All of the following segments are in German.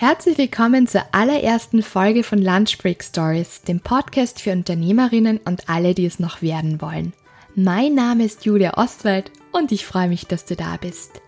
Herzlich willkommen zur allerersten Folge von Lunch Break Stories, dem Podcast für Unternehmerinnen und alle, die es noch werden wollen. Mein Name ist Julia Ostwald und ich freue mich, dass du da bist.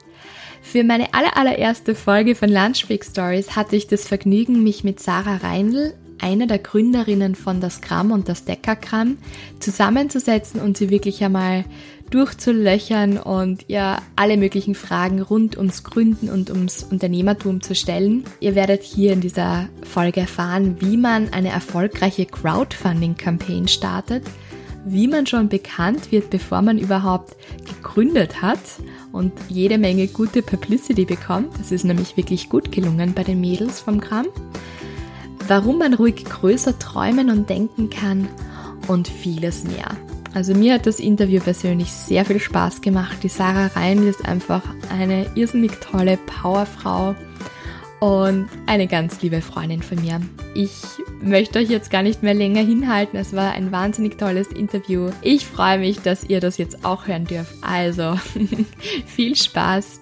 Für meine allererste Folge von Lunch Break Stories hatte ich das Vergnügen, mich mit Sarah Reindl, einer der Gründerinnen von das Gramm und das Deckergramm, zusammenzusetzen und sie wirklich einmal durchzulöchern und ihr alle möglichen Fragen rund ums Gründen und ums Unternehmertum zu stellen. Ihr werdet hier in dieser Folge erfahren, wie man eine erfolgreiche Crowdfunding-Campaign startet, wie man schon bekannt wird, bevor man überhaupt gegründet hat und jede Menge gute Publicity bekommt. Das ist nämlich wirklich gut gelungen bei den Mädels vom Gramm. Warum man ruhig größer träumen und denken kann und vieles mehr. Also mir hat das Interview persönlich sehr viel Spaß gemacht. Die Sarah Rein ist einfach eine irrsinnig tolle Powerfrau und eine ganz liebe Freundin von mir. Ich möchte euch jetzt gar nicht mehr länger hinhalten. Es war ein wahnsinnig tolles Interview. Ich freue mich, dass ihr das jetzt auch hören dürft. Also viel Spaß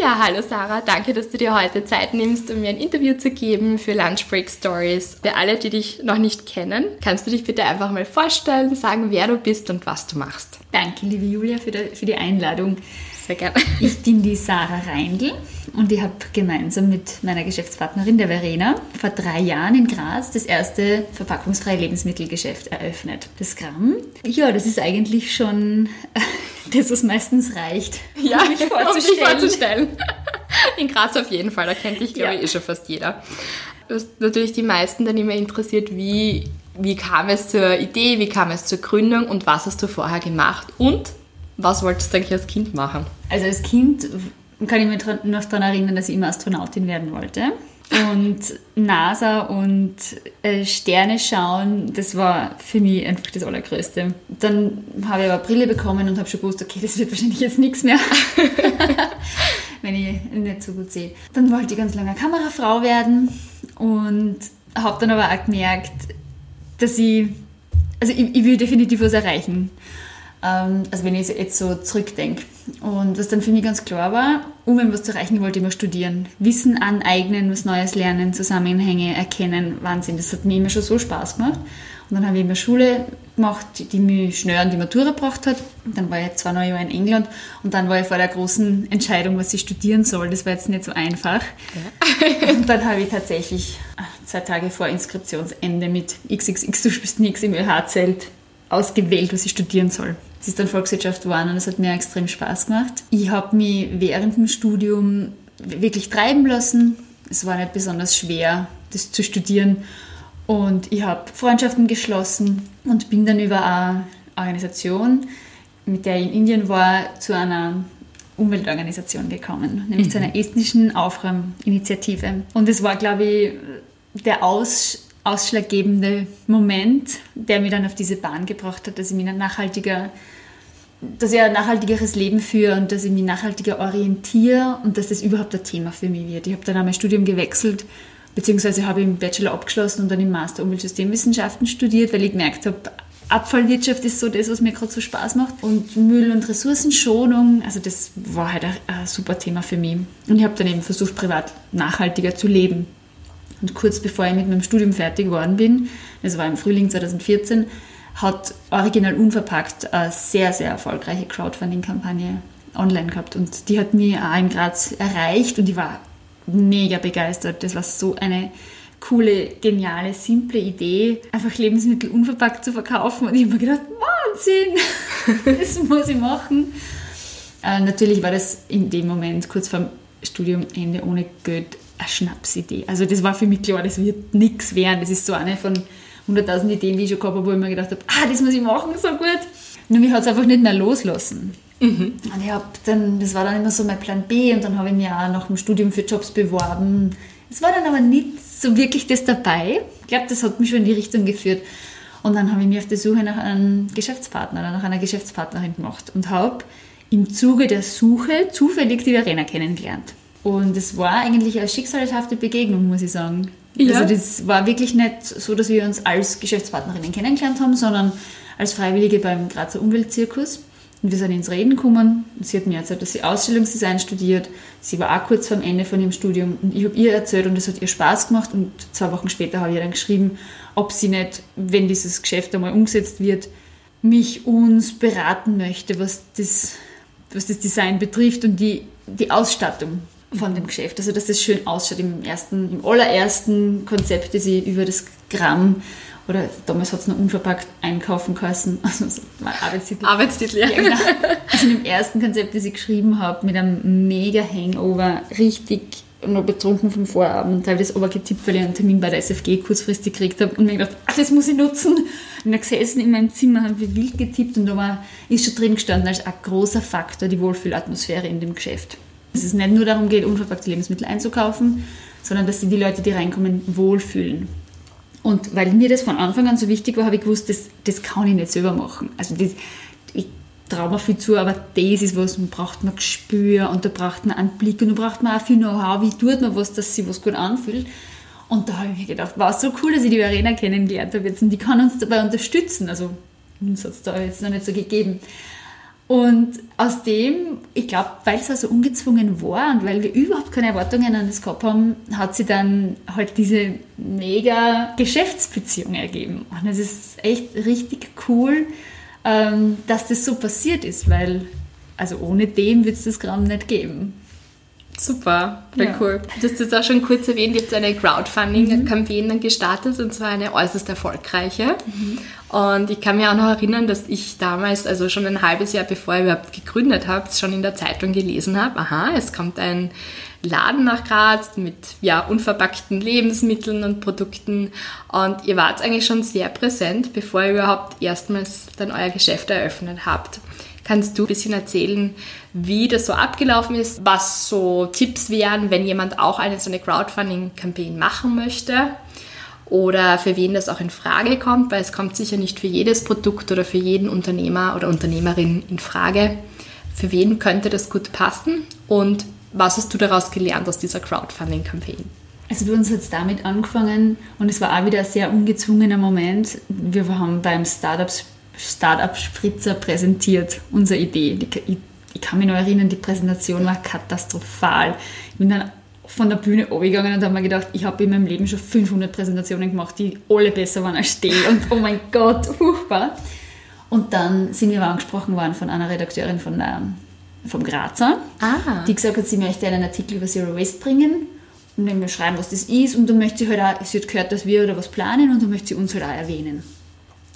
ja, hallo Sarah, danke, dass du dir heute Zeit nimmst, um mir ein Interview zu geben für Lunch Break Stories. Für alle, die dich noch nicht kennen, kannst du dich bitte einfach mal vorstellen, sagen, wer du bist und was du machst. Danke, liebe Julia, für die, Einladung. Sehr gerne. Ich bin die Sarah Reindl und ich habe gemeinsam mit meiner Geschäftspartnerin, der Verena, vor drei Jahren in Graz das erste verpackungsfreie Lebensmittelgeschäft eröffnet. Das Gramm. Ja, das ist eigentlich schon das, was meistens reicht, ja, um mich vorzustellen. Um mich vorzustellen. In Graz auf jeden Fall, da kennt dich, glaube ja. ich, eh schon fast jeder. Was natürlich die meisten dann immer interessiert, wie, wie kam es zur Idee, wie kam es zur Gründung und was hast du vorher gemacht und was wolltest du eigentlich als Kind machen? Also als Kind kann ich mich noch daran erinnern, dass ich immer Astronautin werden wollte. Und NASA und äh, Sterne schauen, das war für mich einfach das Allergrößte. Dann habe ich aber Brille bekommen und habe schon gewusst, okay, das wird wahrscheinlich jetzt nichts mehr, wenn ich nicht so gut sehe. Dann wollte ich ganz lange Kamerafrau werden und habe dann aber auch gemerkt, dass ich, also ich, ich will definitiv was erreichen. Ähm, also wenn ich jetzt so zurückdenke. Und was dann für mich ganz klar war, um etwas zu erreichen, wollte ich immer studieren. Wissen aneignen, was Neues lernen, Zusammenhänge erkennen, Wahnsinn. Das hat mir immer schon so Spaß gemacht. Und dann habe ich immer Schule gemacht, die mich schnell an die Matura gebracht hat. Und dann war ich zwei neue Jahre in England und dann war ich vor der großen Entscheidung, was ich studieren soll. Das war jetzt nicht so einfach. Ja. und dann habe ich tatsächlich äh, zwei Tage vor Inskriptionsende mit XXX, du spielst nichts im ÖH-Zelt ausgewählt, was ich studieren soll. Es ist dann Volkswirtschaft geworden und es hat mir extrem Spaß gemacht. Ich habe mich während dem Studium wirklich treiben lassen. Es war nicht besonders schwer, das zu studieren. Und ich habe Freundschaften geschlossen und bin dann über eine Organisation, mit der ich in Indien war, zu einer Umweltorganisation gekommen, nämlich mhm. zu einer estnischen Aufräuminitiative. Und es war, glaube ich, der Aus ausschlaggebende Moment, der mich dann auf diese Bahn gebracht hat, dass ich mich ein nachhaltiger, dass ich ein nachhaltigeres Leben führe und dass ich mich nachhaltiger orientiere und dass das überhaupt ein Thema für mich wird. Ich habe dann auch mein Studium gewechselt, beziehungsweise habe ich im Bachelor abgeschlossen und dann im Master Umweltsystemwissenschaften studiert, weil ich gemerkt habe, Abfallwirtschaft ist so das, was mir gerade so Spaß macht. Und Müll- und Ressourcenschonung, also das war halt ein, ein super Thema für mich. Und ich habe dann eben versucht, privat nachhaltiger zu leben. Und kurz bevor ich mit meinem Studium fertig geworden bin, das war im Frühling 2014, hat Original Unverpackt eine sehr, sehr erfolgreiche Crowdfunding-Kampagne online gehabt. Und die hat mich auch in Graz erreicht und ich war mega begeistert. Das war so eine coole, geniale, simple Idee, einfach Lebensmittel unverpackt zu verkaufen. Und ich habe mir gedacht, Wahnsinn, das muss ich machen. Äh, natürlich war das in dem Moment kurz vor dem Studiumende ohne Geld eine Schnapsidee. Also das war für mich klar, das wird nichts werden. Das ist so eine von 100.000 Ideen, die ich schon gehabt habe, wo ich mir gedacht habe, ah, das muss ich machen, so gut. Nur mich hat es einfach nicht mehr loslassen. Mhm. Und ich habe dann, das war dann immer so mein Plan B und dann habe ich mich auch nach dem Studium für Jobs beworben. Es war dann aber nicht so wirklich das dabei. Ich glaube, das hat mich schon in die Richtung geführt. Und dann habe ich mich auf der Suche nach einem Geschäftspartner oder nach einer Geschäftspartnerin gemacht und habe im Zuge der Suche zufällig die Verena kennengelernt. Und es war eigentlich eine schicksalhafte Begegnung, muss ich sagen. Ja. Also das war wirklich nicht so, dass wir uns als Geschäftspartnerinnen kennengelernt haben, sondern als Freiwillige beim Grazer Umweltzirkus. Und wir sind ins Reden gekommen. Und sie hat mir erzählt, dass sie Ausstellungsdesign studiert. Sie war auch kurz vor dem Ende von ihrem Studium. Und ich habe ihr erzählt und es hat ihr Spaß gemacht. Und zwei Wochen später habe ich ihr dann geschrieben, ob sie nicht, wenn dieses Geschäft einmal umgesetzt wird, mich, uns beraten möchte, was das, was das Design betrifft und die, die Ausstattung von dem Geschäft. Also, dass das schön ausschaut im ersten, im allerersten Konzept, das ich über das Gramm oder damals hat es noch unverpackt einkaufen können. Also so Arbeitstitel. Arbeitstitel, ja. ja genau. Also im ersten Konzept, das ich geschrieben habe, mit einem mega Hangover, richtig noch betrunken vom Vorabend, habe ich das aber getippt, weil ich einen Termin bei der SFG kurzfristig gekriegt habe und mir gedacht, ach, das muss ich nutzen. Und dann gesessen in meinem Zimmer, habe ich wild getippt und da war, ist schon drin gestanden als ein großer Faktor die Wohlfühlatmosphäre in dem Geschäft. Dass es nicht nur darum geht, unverpackte Lebensmittel einzukaufen, sondern dass sich die Leute, die reinkommen, wohlfühlen. Und weil mir das von Anfang an so wichtig war, habe ich gewusst, das, das kann ich nicht selber machen. Also das, ich traue mir viel zu, aber das ist was, man braucht man Gespür und da braucht man einen Blick und da braucht man auch viel Know-how, wie tut man was, dass sich was gut anfühlt. Und da habe ich mir gedacht, war so cool, dass ich die Verena kennengelernt habe jetzt und die kann uns dabei unterstützen. Also uns hat es da jetzt noch nicht so gegeben. Und aus dem, ich glaube, weil es also ungezwungen war und weil wir überhaupt keine Erwartungen an das gehabt haben, hat sie dann halt diese mega Geschäftsbeziehung ergeben. Und es ist echt richtig cool, ähm, dass das so passiert ist, weil also ohne dem wird es das Gramm nicht geben. Super, voll ja. cool. Du hast es auch schon kurz erwähnt, ihr habt eine Crowdfunding-Kampagne mhm. gestartet und zwar eine äußerst erfolgreiche. Mhm. Und ich kann mich auch noch erinnern, dass ich damals, also schon ein halbes Jahr bevor ich überhaupt gegründet habe, schon in der Zeitung gelesen habe, aha, es kommt ein Laden nach Graz mit ja, unverpackten Lebensmitteln und Produkten. Und ihr wart eigentlich schon sehr präsent, bevor ihr überhaupt erstmals dann euer Geschäft eröffnet habt. Kannst du ein bisschen erzählen, wie das so abgelaufen ist, was so Tipps wären, wenn jemand auch eine so eine Crowdfunding-Kampagne machen möchte? Oder für wen das auch in Frage kommt, weil es kommt sicher nicht für jedes Produkt oder für jeden Unternehmer oder Unternehmerin in Frage. Für wen könnte das gut passen? Und was hast du daraus gelernt aus dieser Crowdfunding-Kampagne? Also bei uns es damit angefangen und es war auch wieder ein sehr ungezwungener Moment. Wir haben beim Startup Spritzer präsentiert, unsere Idee. Ich, ich kann mich noch erinnern, die Präsentation war katastrophal. Ich bin dann von der Bühne abgegangen und habe mir gedacht, ich habe in meinem Leben schon 500 Präsentationen gemacht, die alle besser waren als die. Und oh mein Gott, furchtbar. Und dann sind wir angesprochen worden von einer Redakteurin von der, vom Grazer, ah. die gesagt hat, sie möchte einen Artikel über Zero Waste bringen und dann wir schreiben, was das ist. Und dann möchte sie halt auch, sie hat gehört, dass wir da was planen und dann möchte sie uns halt auch erwähnen.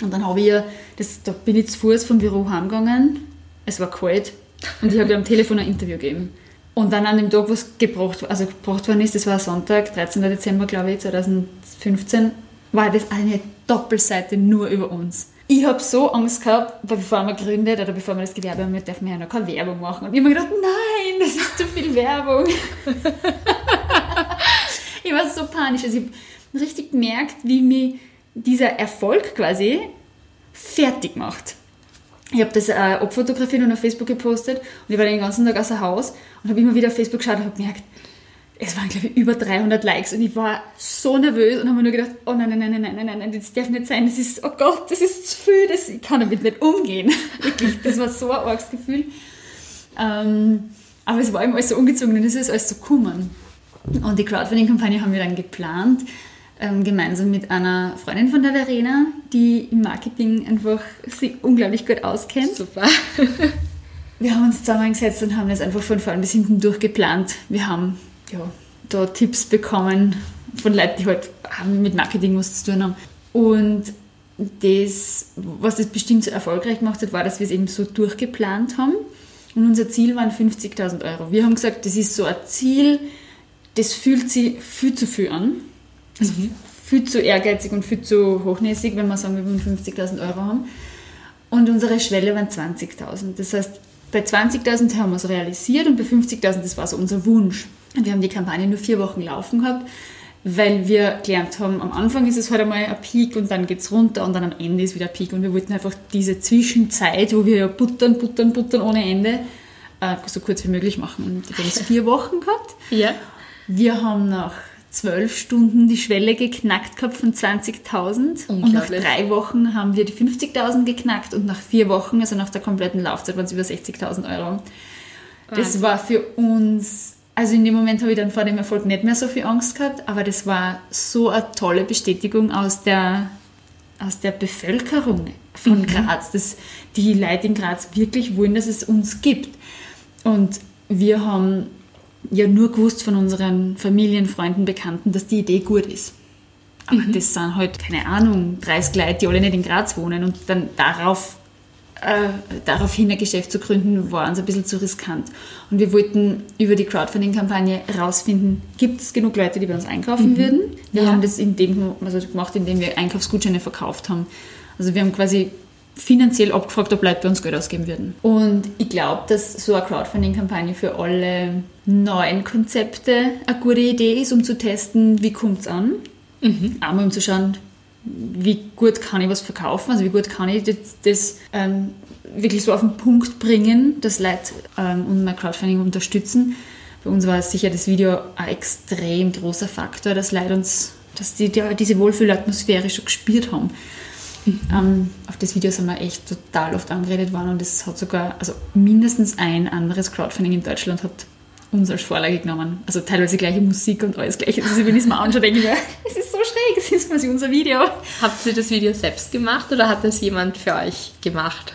Und dann habe ich ihr, das, da bin ich zu Fuß vom Büro heimgegangen, es war kalt und ich habe ihr am Telefon ein Interview gegeben. Und dann an dem Tag, was gebracht, also gebracht worden ist, das war Sonntag, 13. Dezember, glaube ich, 2015, war das eine Doppelseite nur über uns. Ich habe so Angst gehabt, weil bevor wir gründet oder bevor wir das Gewerbe haben, wir dürfen ja noch keine Werbung machen. Und ich habe mir gedacht, nein, das ist zu viel Werbung. ich war so panisch. Also ich habe richtig gemerkt, wie mich dieser Erfolg quasi fertig macht. Ich habe das äh, abfotografiert und auf Facebook gepostet und ich war den ganzen Tag außer Haus und habe immer wieder auf Facebook geschaut und habe gemerkt, es waren glaube ich über 300 Likes und ich war so nervös und habe mir nur gedacht, oh nein, nein, nein, nein, nein, nein, das darf nicht sein, das ist, oh Gott, das ist zu viel, das, ich kann damit nicht umgehen. Wirklich, das war so ein arges Gefühl. Ähm, aber es war immer alles so ungezwungen und es ist alles so gekommen. Und die Crowdfunding-Kampagne haben wir dann geplant ähm, gemeinsam mit einer Freundin von der Verena, die im Marketing einfach sich unglaublich gut auskennt. Super. wir haben uns zusammengesetzt und haben das einfach von vorn bis hinten durchgeplant. Wir haben ja, da Tipps bekommen von Leuten, die halt mit Marketing was zu tun haben. Und das, was das bestimmt so erfolgreich gemacht hat, war, dass wir es eben so durchgeplant haben. Und unser Ziel waren 50.000 Euro. Wir haben gesagt, das ist so ein Ziel, das fühlt sich viel zu viel an. Also viel zu ehrgeizig und viel zu hochnäsig, wenn wir sagen, wir wollen 50.000 Euro haben. Und unsere Schwelle waren 20.000. Das heißt, bei 20.000 haben wir es realisiert und bei 50.000, das war so unser Wunsch. Und wir haben die Kampagne nur vier Wochen laufen gehabt, weil wir gelernt haben, am Anfang ist es halt einmal ein Peak und dann geht es runter und dann am Ende ist wieder ein Peak. Und wir wollten einfach diese Zwischenzeit, wo wir ja buttern, buttern, buttern ohne Ende, äh, so kurz wie möglich machen. Und wir haben es vier Wochen gehabt. Ja. Wir haben nach zwölf Stunden die Schwelle geknackt gehabt von 20.000. Und nach drei Wochen haben wir die 50.000 geknackt und nach vier Wochen, also nach der kompletten Laufzeit, waren es über 60.000 Euro. Das war für uns, also in dem Moment habe ich dann vor dem Erfolg nicht mehr so viel Angst gehabt, aber das war so eine tolle Bestätigung aus der, aus der Bevölkerung von mhm. Graz, dass die Leute in Graz wirklich wollen, dass es uns gibt. Und wir haben ja nur gewusst von unseren Familien, Freunden, Bekannten, dass die Idee gut ist. Aber mhm. das sind halt, keine Ahnung, 30 Leute, die alle nicht in Graz wohnen und dann darauf, äh, daraufhin ein Geschäft zu gründen, war uns ein bisschen zu riskant. Und wir wollten über die Crowdfunding-Kampagne herausfinden, gibt es genug Leute, die bei uns einkaufen mhm. würden? Wir ja. haben das in dem, also gemacht, indem wir Einkaufsgutscheine verkauft haben. Also wir haben quasi finanziell abgefragt, ob Leute bei uns Geld ausgeben würden. Und ich glaube, dass so eine Crowdfunding-Kampagne für alle neuen Konzepte eine gute Idee ist, um zu testen, wie kommt es an. Mhm. Einmal um zu schauen, wie gut kann ich was verkaufen, also wie gut kann ich das, das ähm, wirklich so auf den Punkt bringen, dass Leute ähm, und mein Crowdfunding unterstützen. Bei uns war sicher das Video ein extrem großer Faktor, dass Leute uns, dass die, die diese Wohlfühlatmosphäre schon gespürt haben. Mhm. Ähm, auf das Video sind wir echt total oft angeredet worden und es hat sogar, also mindestens ein anderes Crowdfunding in Deutschland hat uns als Vorlage genommen. Also teilweise gleiche Musik und alles gleiche. Also wenn ich es mir anschaue, denke ich mir, es ist so schräg, es ist quasi unser Video. Habt ihr das Video selbst gemacht oder hat das jemand für euch gemacht?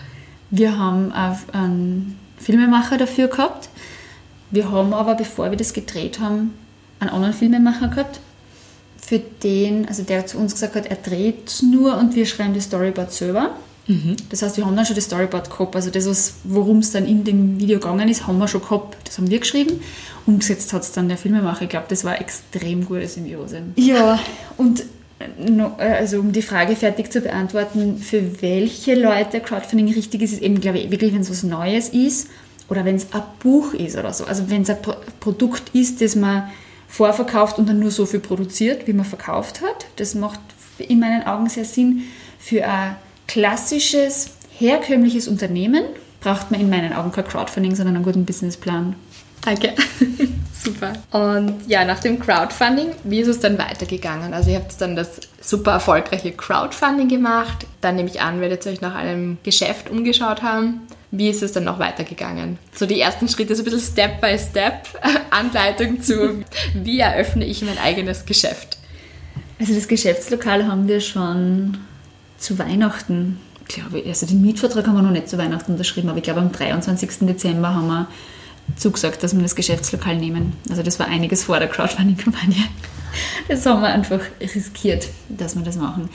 Wir haben einen Filmemacher dafür gehabt. Wir haben aber, bevor wir das gedreht haben, einen anderen Filmemacher gehabt, für den, also der zu uns gesagt hat, er dreht nur und wir schreiben das Storyboard selber. Mhm. Das heißt, wir haben dann schon das Storyboard gehabt. Also das, worum es dann in dem Video gegangen ist, haben wir schon gehabt. Das haben wir geschrieben. Umgesetzt hat es dann der Filmemacher. Ich glaube, das war extrem gute Symbiose. Ja, und äh, also um die Frage fertig zu beantworten, für welche Leute Crowdfunding richtig ist, ist eben, glaube ich, wirklich, wenn es was Neues ist oder wenn es ein Buch ist oder so. Also wenn es ein Produkt ist, das man vorverkauft und dann nur so viel produziert, wie man verkauft hat. Das macht in meinen Augen sehr Sinn. Für ein klassisches, herkömmliches Unternehmen braucht man in meinen Augen kein Crowdfunding, sondern einen guten Businessplan. Danke. super. Und ja, nach dem Crowdfunding, wie ist es dann weitergegangen? Also ihr habt dann das super erfolgreiche Crowdfunding gemacht. Dann nehme ich an, werdet ihr euch nach einem Geschäft umgeschaut haben. Wie ist es dann noch weitergegangen? So die ersten Schritte, so ein bisschen Step by Step, Anleitung zu, wie eröffne ich mein eigenes Geschäft? Also das Geschäftslokal haben wir schon zu Weihnachten, glaube ich, also den Mietvertrag haben wir noch nicht zu Weihnachten unterschrieben, aber ich glaube am 23. Dezember haben wir zugesagt, dass wir das Geschäftslokal nehmen. Also das war einiges vor der Crowdfunding-Kampagne. Das haben wir einfach riskiert, dass wir das machen.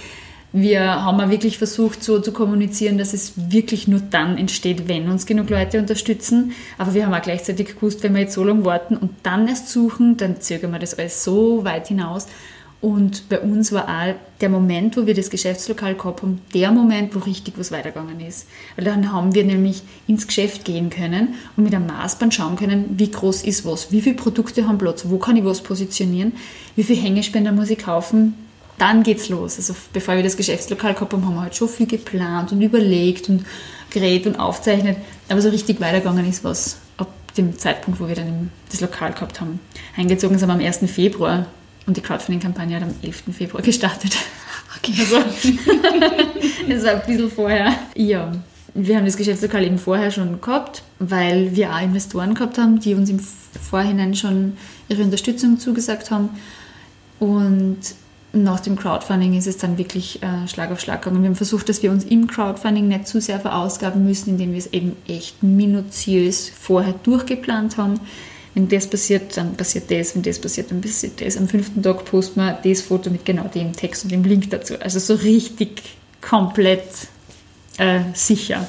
Wir haben wirklich versucht, so zu kommunizieren, dass es wirklich nur dann entsteht, wenn uns genug Leute unterstützen. Aber wir haben auch gleichzeitig gewusst, wenn wir jetzt so lange warten und dann erst suchen, dann zögern wir das alles so weit hinaus. Und bei uns war auch der Moment, wo wir das Geschäftslokal gehabt haben, der Moment, wo richtig was weitergegangen ist. Weil dann haben wir nämlich ins Geschäft gehen können und mit einem Maßband schauen können, wie groß ist was, wie viele Produkte haben Platz, wo kann ich was positionieren, wie viele Hängespender muss ich kaufen. Dann geht's los. Also bevor wir das Geschäftslokal gehabt haben, haben wir halt schon viel geplant und überlegt und geredet und aufzeichnet. Aber so richtig weitergegangen ist was ab dem Zeitpunkt, wo wir dann das Lokal gehabt haben. Eingezogen sind wir am 1. Februar und die Crowdfunding-Kampagne hat am 11. Februar gestartet. Okay. Also, das war ein bisschen vorher. Ja, wir haben das Geschäftslokal eben vorher schon gehabt, weil wir auch Investoren gehabt haben, die uns im Vorhinein schon ihre Unterstützung zugesagt haben. Und nach dem Crowdfunding ist es dann wirklich äh, Schlag auf Schlag gegangen. Wir haben versucht, dass wir uns im Crowdfunding nicht zu sehr verausgaben müssen, indem wir es eben echt minutiös vorher durchgeplant haben wenn das passiert, dann passiert das, wenn das passiert, dann passiert das. Am fünften Tag posten wir das Foto mit genau dem Text und dem Link dazu. Also so richtig komplett äh, sicher.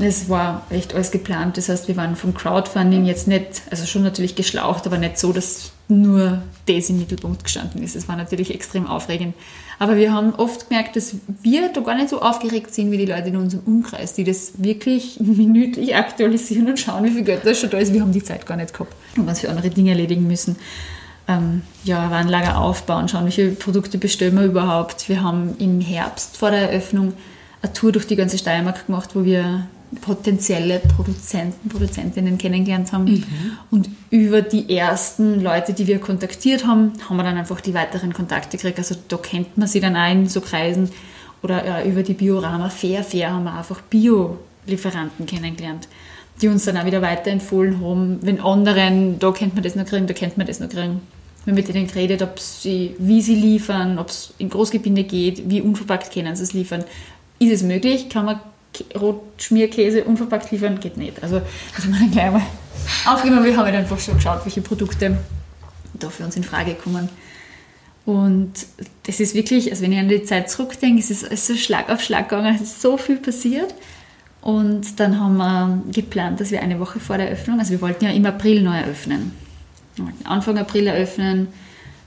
Es war echt alles geplant. Das heißt, wir waren vom Crowdfunding jetzt nicht, also schon natürlich geschlaucht, aber nicht so, dass nur das im Mittelpunkt gestanden ist. Es war natürlich extrem aufregend. Aber wir haben oft gemerkt, dass wir da gar nicht so aufgeregt sind wie die Leute in unserem Umkreis, die das wirklich minütlich aktualisieren und schauen, wie viel Geld da schon da ist. Wir haben die Zeit gar nicht gehabt und was für andere Dinge erledigen müssen. Ähm, ja, Warenlager aufbauen, schauen, viele Produkte bestellen wir überhaupt. Wir haben im Herbst vor der Eröffnung eine Tour durch die ganze Steiermark gemacht, wo wir potenzielle Produzenten, Produzentinnen kennengelernt haben. Mhm. Und über die ersten Leute, die wir kontaktiert haben, haben wir dann einfach die weiteren Kontakte gekriegt. Also da kennt man sie dann auch in so Kreisen. Oder ja, über die Biorama Fair Fair haben wir einfach Bio-Lieferanten kennengelernt, die uns dann auch wieder weiterempfohlen haben. Wenn anderen, da kennt man das noch kriegen, da kennt man das noch kriegen. Wir haben mit denen geredet, ob sie, wie sie liefern, ob es in Großgebinde geht, wie unverpackt können sie es liefern. Ist es möglich? Kann man Rotschmierkäse unverpackt liefern? Geht nicht. Also das haben wir dann gleich mal aufgenommen. Wir haben einfach schon geschaut, welche Produkte da für uns in Frage kommen. Und das ist wirklich, also wenn ich an die Zeit zurückdenke, es ist so Schlag auf Schlag gegangen, es ist so viel passiert. Und dann haben wir geplant, dass wir eine Woche vor der Eröffnung, also wir wollten ja im April neu eröffnen. Wir wollten Anfang April eröffnen,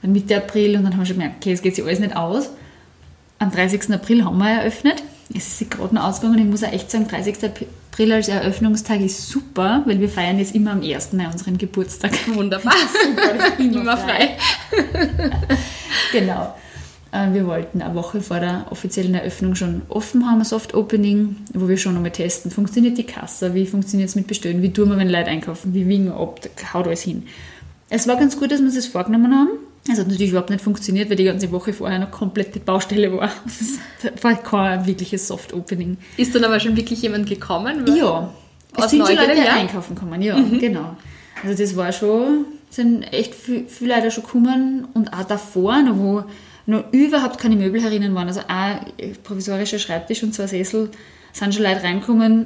dann Mitte April und dann haben wir schon gemerkt, okay, es geht sich alles nicht aus. Am 30. April haben wir eröffnet. Es ist sich gerade noch ausgegangen und ich muss auch echt sagen, 30. April als Eröffnungstag ist super, weil wir feiern jetzt immer am 1. Mai unseren Geburtstag. Wunderbar. super, immer, immer frei. frei. genau. Äh, wir wollten eine Woche vor der offiziellen Eröffnung schon offen haben, ein Soft Opening, wo wir schon einmal testen, funktioniert die Kasse, wie funktioniert es mit Bestellen, wie tun wir, wenn Leute einkaufen, wie wiegen wir ab, haut alles hin. Es war ganz gut, dass wir uns das vorgenommen haben. Es hat natürlich überhaupt nicht funktioniert, weil die ganze Woche vorher noch komplette Baustelle war. Das war kein wirkliches Soft Opening. Ist dann aber schon wirklich jemand gekommen? Ja. Es sind schon Leute ja? einkaufen gekommen, ja, mhm. genau. Also das war schon, sind echt viele viel Leute schon gekommen und auch davor, noch wo noch überhaupt keine Möbel herinnen waren, also auch provisorischer Schreibtisch und zwei Sessel, sind schon Leute reingekommen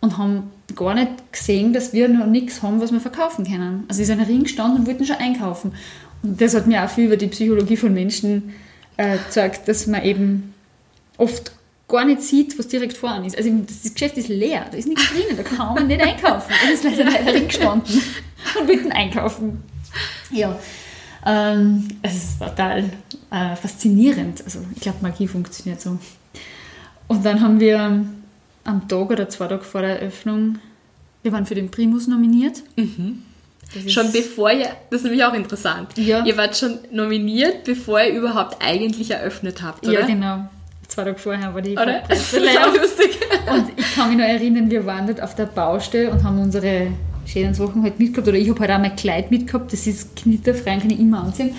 und haben gar nicht gesehen, dass wir noch nichts haben, was wir verkaufen können. Also sie sind Ring gestanden und wollten schon einkaufen. Das hat mir auch viel über die Psychologie von Menschen äh, gezeigt, dass man eben oft gar nicht sieht, was direkt vor einem ist. Also das Geschäft ist leer, da ist nichts drinnen, da kann man nicht einkaufen. Da ist leider leider Ring gestanden und wollten einkaufen. Ja, ähm, es ist total äh, faszinierend. Also ich glaube, Magie funktioniert so. Und dann haben wir am Tag oder zwei Tage vor der Eröffnung, wir waren für den Primus nominiert. Mhm. Schon bevor ihr, das ist nämlich auch interessant, ja. ihr wart schon nominiert, bevor ihr überhaupt eigentlich eröffnet habt, oder? Ja, genau. Zwei Tage vorher war die oder? Das ist lustig. Und ich kann mich noch erinnern, wir waren dort auf der Baustelle und haben unsere schönen Sachen halt mitgehabt. Oder ich habe halt auch mein Kleid mitgehabt, das ist knitterfrei, kann ich immer anziehen.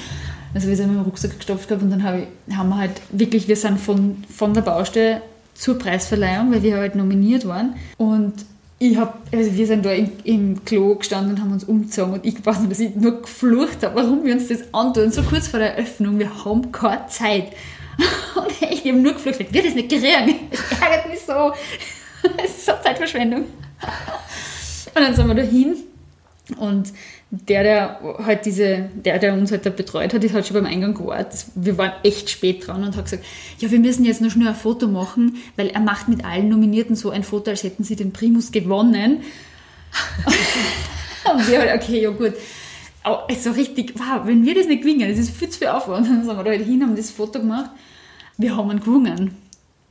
Also wir sind mit dem Rucksack gestopft gehabt und dann hab ich, haben wir halt wirklich, wir sind von, von der Baustelle zur Preisverleihung, weil wir halt nominiert waren. Und ich habe, also wir sind da im, im, Klo gestanden und haben uns umgezogen und ich weiß nicht, dass ich nur geflucht habe, warum wir uns das antun, so kurz vor der Eröffnung, wir haben keine Zeit. Und ich habe nur geflucht, ich werde das nicht kriegen, es ärgert mich so, es ist so Zeitverschwendung. Und dann sind wir da hin und der, der halt diese, der, der uns halt da betreut hat, ist halt schon beim Eingang gewartet. Wir waren echt spät dran und hat gesagt, ja, wir müssen jetzt noch schnell ein Foto machen, weil er macht mit allen Nominierten so ein Foto, als hätten sie den Primus gewonnen. und wir halt, okay, ja gut. Aber so richtig, wow, wenn wir das nicht gewinnen, das ist viel zu viel Aufwand. Dann sind wir da halt hin, haben das Foto gemacht. Wir haben ihn gewonnen.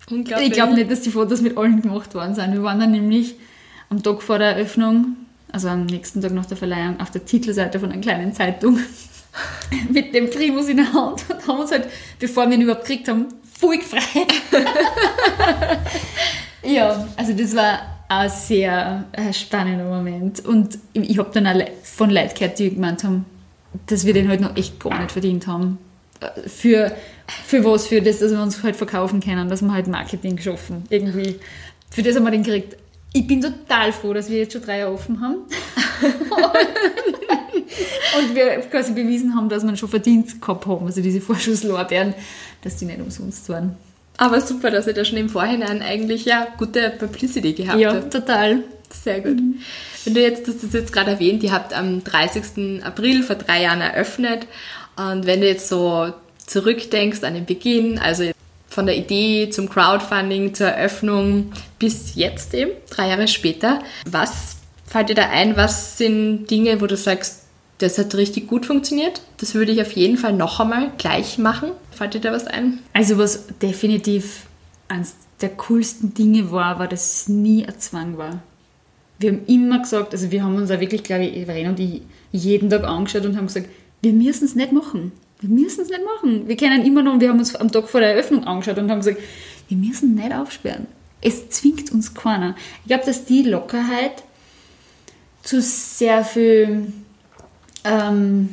Ich glaube nicht, dass die Fotos mit allen gemacht worden sind. Wir waren dann nämlich am Tag vor der Eröffnung, also am nächsten Tag nach der Verleihung, auf der Titelseite von einer kleinen Zeitung mit dem Primus in der Hand und haben uns halt, bevor wir ihn überhaupt gekriegt haben, voll gefreut. ja, also das war ein sehr äh, spannender Moment. Und ich habe dann auch von Leuten gehört, die gemeint haben, dass wir den halt noch echt gar nicht verdient haben. Äh, für, für was? Für das, dass wir uns halt verkaufen können, dass wir halt Marketing geschaffen. Irgendwie. Für das haben wir den gekriegt ich bin total froh, dass wir jetzt schon drei Jahre offen haben. und wir quasi bewiesen haben, dass man schon verdient gehabt haben. Also diese Vorschusslorbeeren, dass die nicht umsonst waren. Aber super, dass ihr da schon im Vorhinein eigentlich ja gute Publicity gehabt ja, habt. Ja, total. Sehr gut. Mhm. Wenn du jetzt, das ist jetzt gerade erwähnt, ihr habt am 30. April vor drei Jahren eröffnet. Und wenn du jetzt so zurückdenkst an den Beginn, also von der Idee zum Crowdfunding, zur Eröffnung bis jetzt eben, drei Jahre später. Was fällt dir da ein? Was sind Dinge, wo du sagst, das hat richtig gut funktioniert? Das würde ich auf jeden Fall noch einmal gleich machen. Fällt dir da was ein? Also was definitiv eines der coolsten Dinge war, war, dass es nie ein Zwang war. Wir haben immer gesagt, also wir haben uns da wirklich, glaube ich, Verena und ich jeden Tag angeschaut und haben gesagt, wir müssen es nicht machen. Wir müssen es nicht machen. Wir können immer noch, wir haben uns am Tag vor der Eröffnung angeschaut und haben gesagt, wir müssen nicht aufsperren. Es zwingt uns keiner. Ich glaube, dass die Lockerheit zu sehr viel, ähm,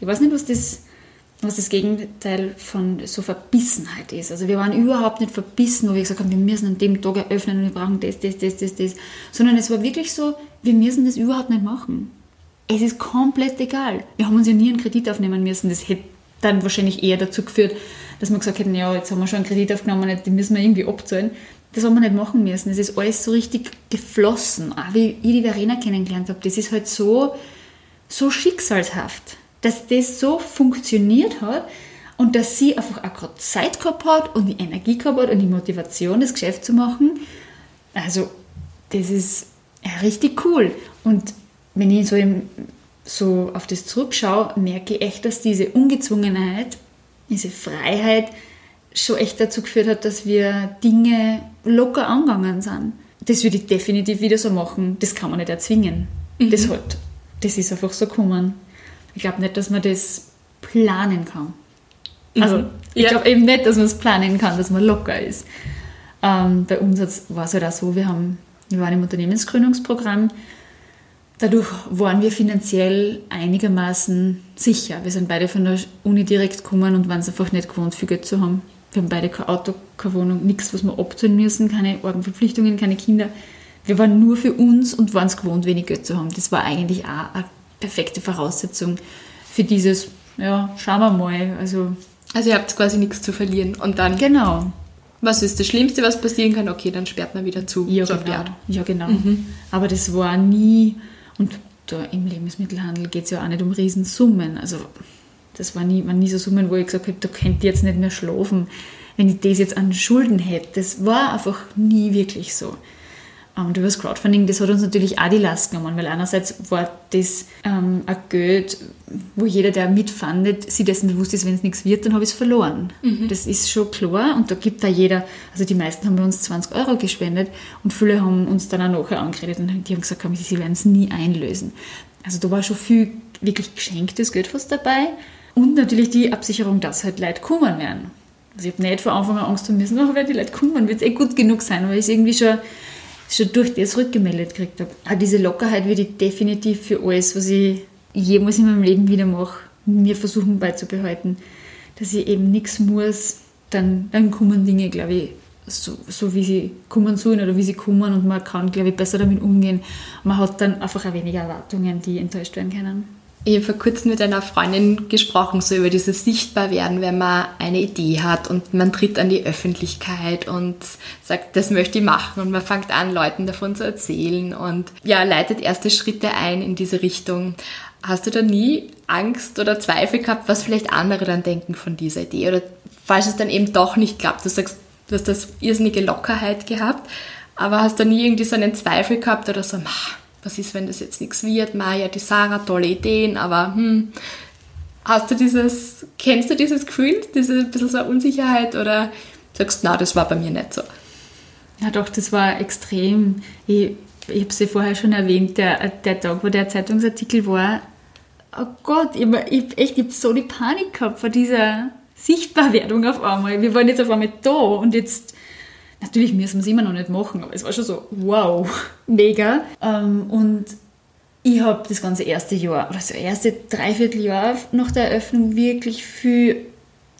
ich weiß nicht, was das, was das Gegenteil von so Verbissenheit ist. Also wir waren überhaupt nicht verbissen, wo wir gesagt haben, wir müssen an dem Tag eröffnen und wir brauchen das, das, das, das, das. Sondern es war wirklich so, wir müssen das überhaupt nicht machen. Es ist komplett egal. Wir haben uns ja nie einen Kredit aufnehmen müssen. Das hätte dann wahrscheinlich eher dazu geführt, dass wir gesagt hätten, ja, jetzt haben wir schon einen Kredit aufgenommen, den müssen wir irgendwie abzahlen. Das haben wir nicht machen müssen. Es ist alles so richtig geflossen. Auch wie ich die Verena kennengelernt habe, das ist halt so, so schicksalshaft, dass das so funktioniert hat und dass sie einfach auch gerade Zeit gehabt hat und die Energie gehabt hat und die Motivation, das Geschäft zu machen. Also, das ist richtig cool. Und wenn ich so, im, so auf das zurückschaue, merke ich echt, dass diese Ungezwungenheit, diese Freiheit schon echt dazu geführt hat, dass wir Dinge locker angegangen sind. Das würde ich definitiv wieder so machen. Das kann man nicht erzwingen. Mhm. Das, halt, das ist einfach so gekommen. Ich glaube nicht, dass man das planen kann. Mhm. Also, ich ja. glaube eben nicht, dass man es planen kann, dass man locker ist. Ähm, bei uns war es halt auch so, wir, haben, wir waren im Unternehmensgründungsprogramm Dadurch waren wir finanziell einigermaßen sicher. Wir sind beide von der Uni direkt gekommen und waren es einfach nicht gewohnt, viel Geld zu haben. Wir haben beide kein Auto, keine Wohnung, nichts, was wir abzahlen müssen, keine Orgenverpflichtungen, keine Kinder. Wir waren nur für uns und waren es gewohnt, wenig Geld zu haben. Das war eigentlich auch eine perfekte Voraussetzung für dieses, ja, schauen wir mal. Also, also ihr habt quasi nichts zu verlieren und dann... Genau. Was ist das Schlimmste, was passieren kann? Okay, dann sperrt man wieder zu. Ja, so genau. Ja, genau. Mhm. Aber das war nie und da im Lebensmittelhandel geht es ja auch nicht um Riesensummen. Also das war nie, waren nie so Summen, wo ich gesagt habe, da könnt ihr jetzt nicht mehr schlafen, wenn ich das jetzt an Schulden hätte. Das war einfach nie wirklich so. Und über das Crowdfunding, das hat uns natürlich auch die Last genommen, weil einerseits war das ähm, ein Geld, wo jeder, der mitfandet, sich dessen bewusst ist, wenn es nichts wird, dann habe ich es verloren. Mhm. Das ist schon klar und da gibt da jeder, also die meisten haben bei uns 20 Euro gespendet und viele haben uns dann auch nachher angeredet und die haben gesagt, sie werden es nie einlösen. Also da war schon viel wirklich geschenktes Geld fast dabei und natürlich die Absicherung, dass halt Leute kommen werden. Also ich habe nicht von Anfang an Angst haben müssen, oh, wenn die Leute kommen, wird es eh gut genug sein, weil ich irgendwie schon schon durch das rückgemeldet gekriegt habe. Auch diese Lockerheit würde ich definitiv für alles, was ich jemals in meinem Leben wieder mache, mir versuchen beizubehalten. Dass ich eben nichts muss, dann, dann kommen Dinge, glaube ich, so, so wie sie kommen sollen oder wie sie kommen und man kann, glaube ich, besser damit umgehen. Man hat dann einfach auch weniger Erwartungen, die enttäuscht werden können. Ich habe vor kurzem mit einer Freundin gesprochen, so über dieses Sichtbarwerden, wenn man eine Idee hat und man tritt an die Öffentlichkeit und sagt, das möchte ich machen und man fängt an, Leuten davon zu erzählen und ja, leitet erste Schritte ein in diese Richtung. Hast du da nie Angst oder Zweifel gehabt, was vielleicht andere dann denken von dieser Idee? Oder falls es dann eben doch nicht klappt, du sagst, du hast das irrsinnige Lockerheit gehabt, aber hast du nie irgendwie so einen Zweifel gehabt oder so, was ist, wenn das jetzt nichts wird? Maja, die Sarah, tolle Ideen, aber hm, hast du dieses, kennst du dieses Gefühl, diese bisschen so Unsicherheit oder sagst, na, das war bei mir nicht so? Ja, doch, das war extrem. Ich, ich habe es ja vorher schon erwähnt, der, der Tag, wo der Zeitungsartikel war, oh Gott, ich habe echt ich hab so die Panik gehabt vor dieser Sichtbarwerdung auf einmal. Wir waren jetzt auf einmal da und jetzt Natürlich müssen wir es immer noch nicht machen, aber es war schon so, wow, mega. Ähm, und ich habe das ganze erste Jahr, oder das erste Dreivierteljahr nach der Eröffnung wirklich viel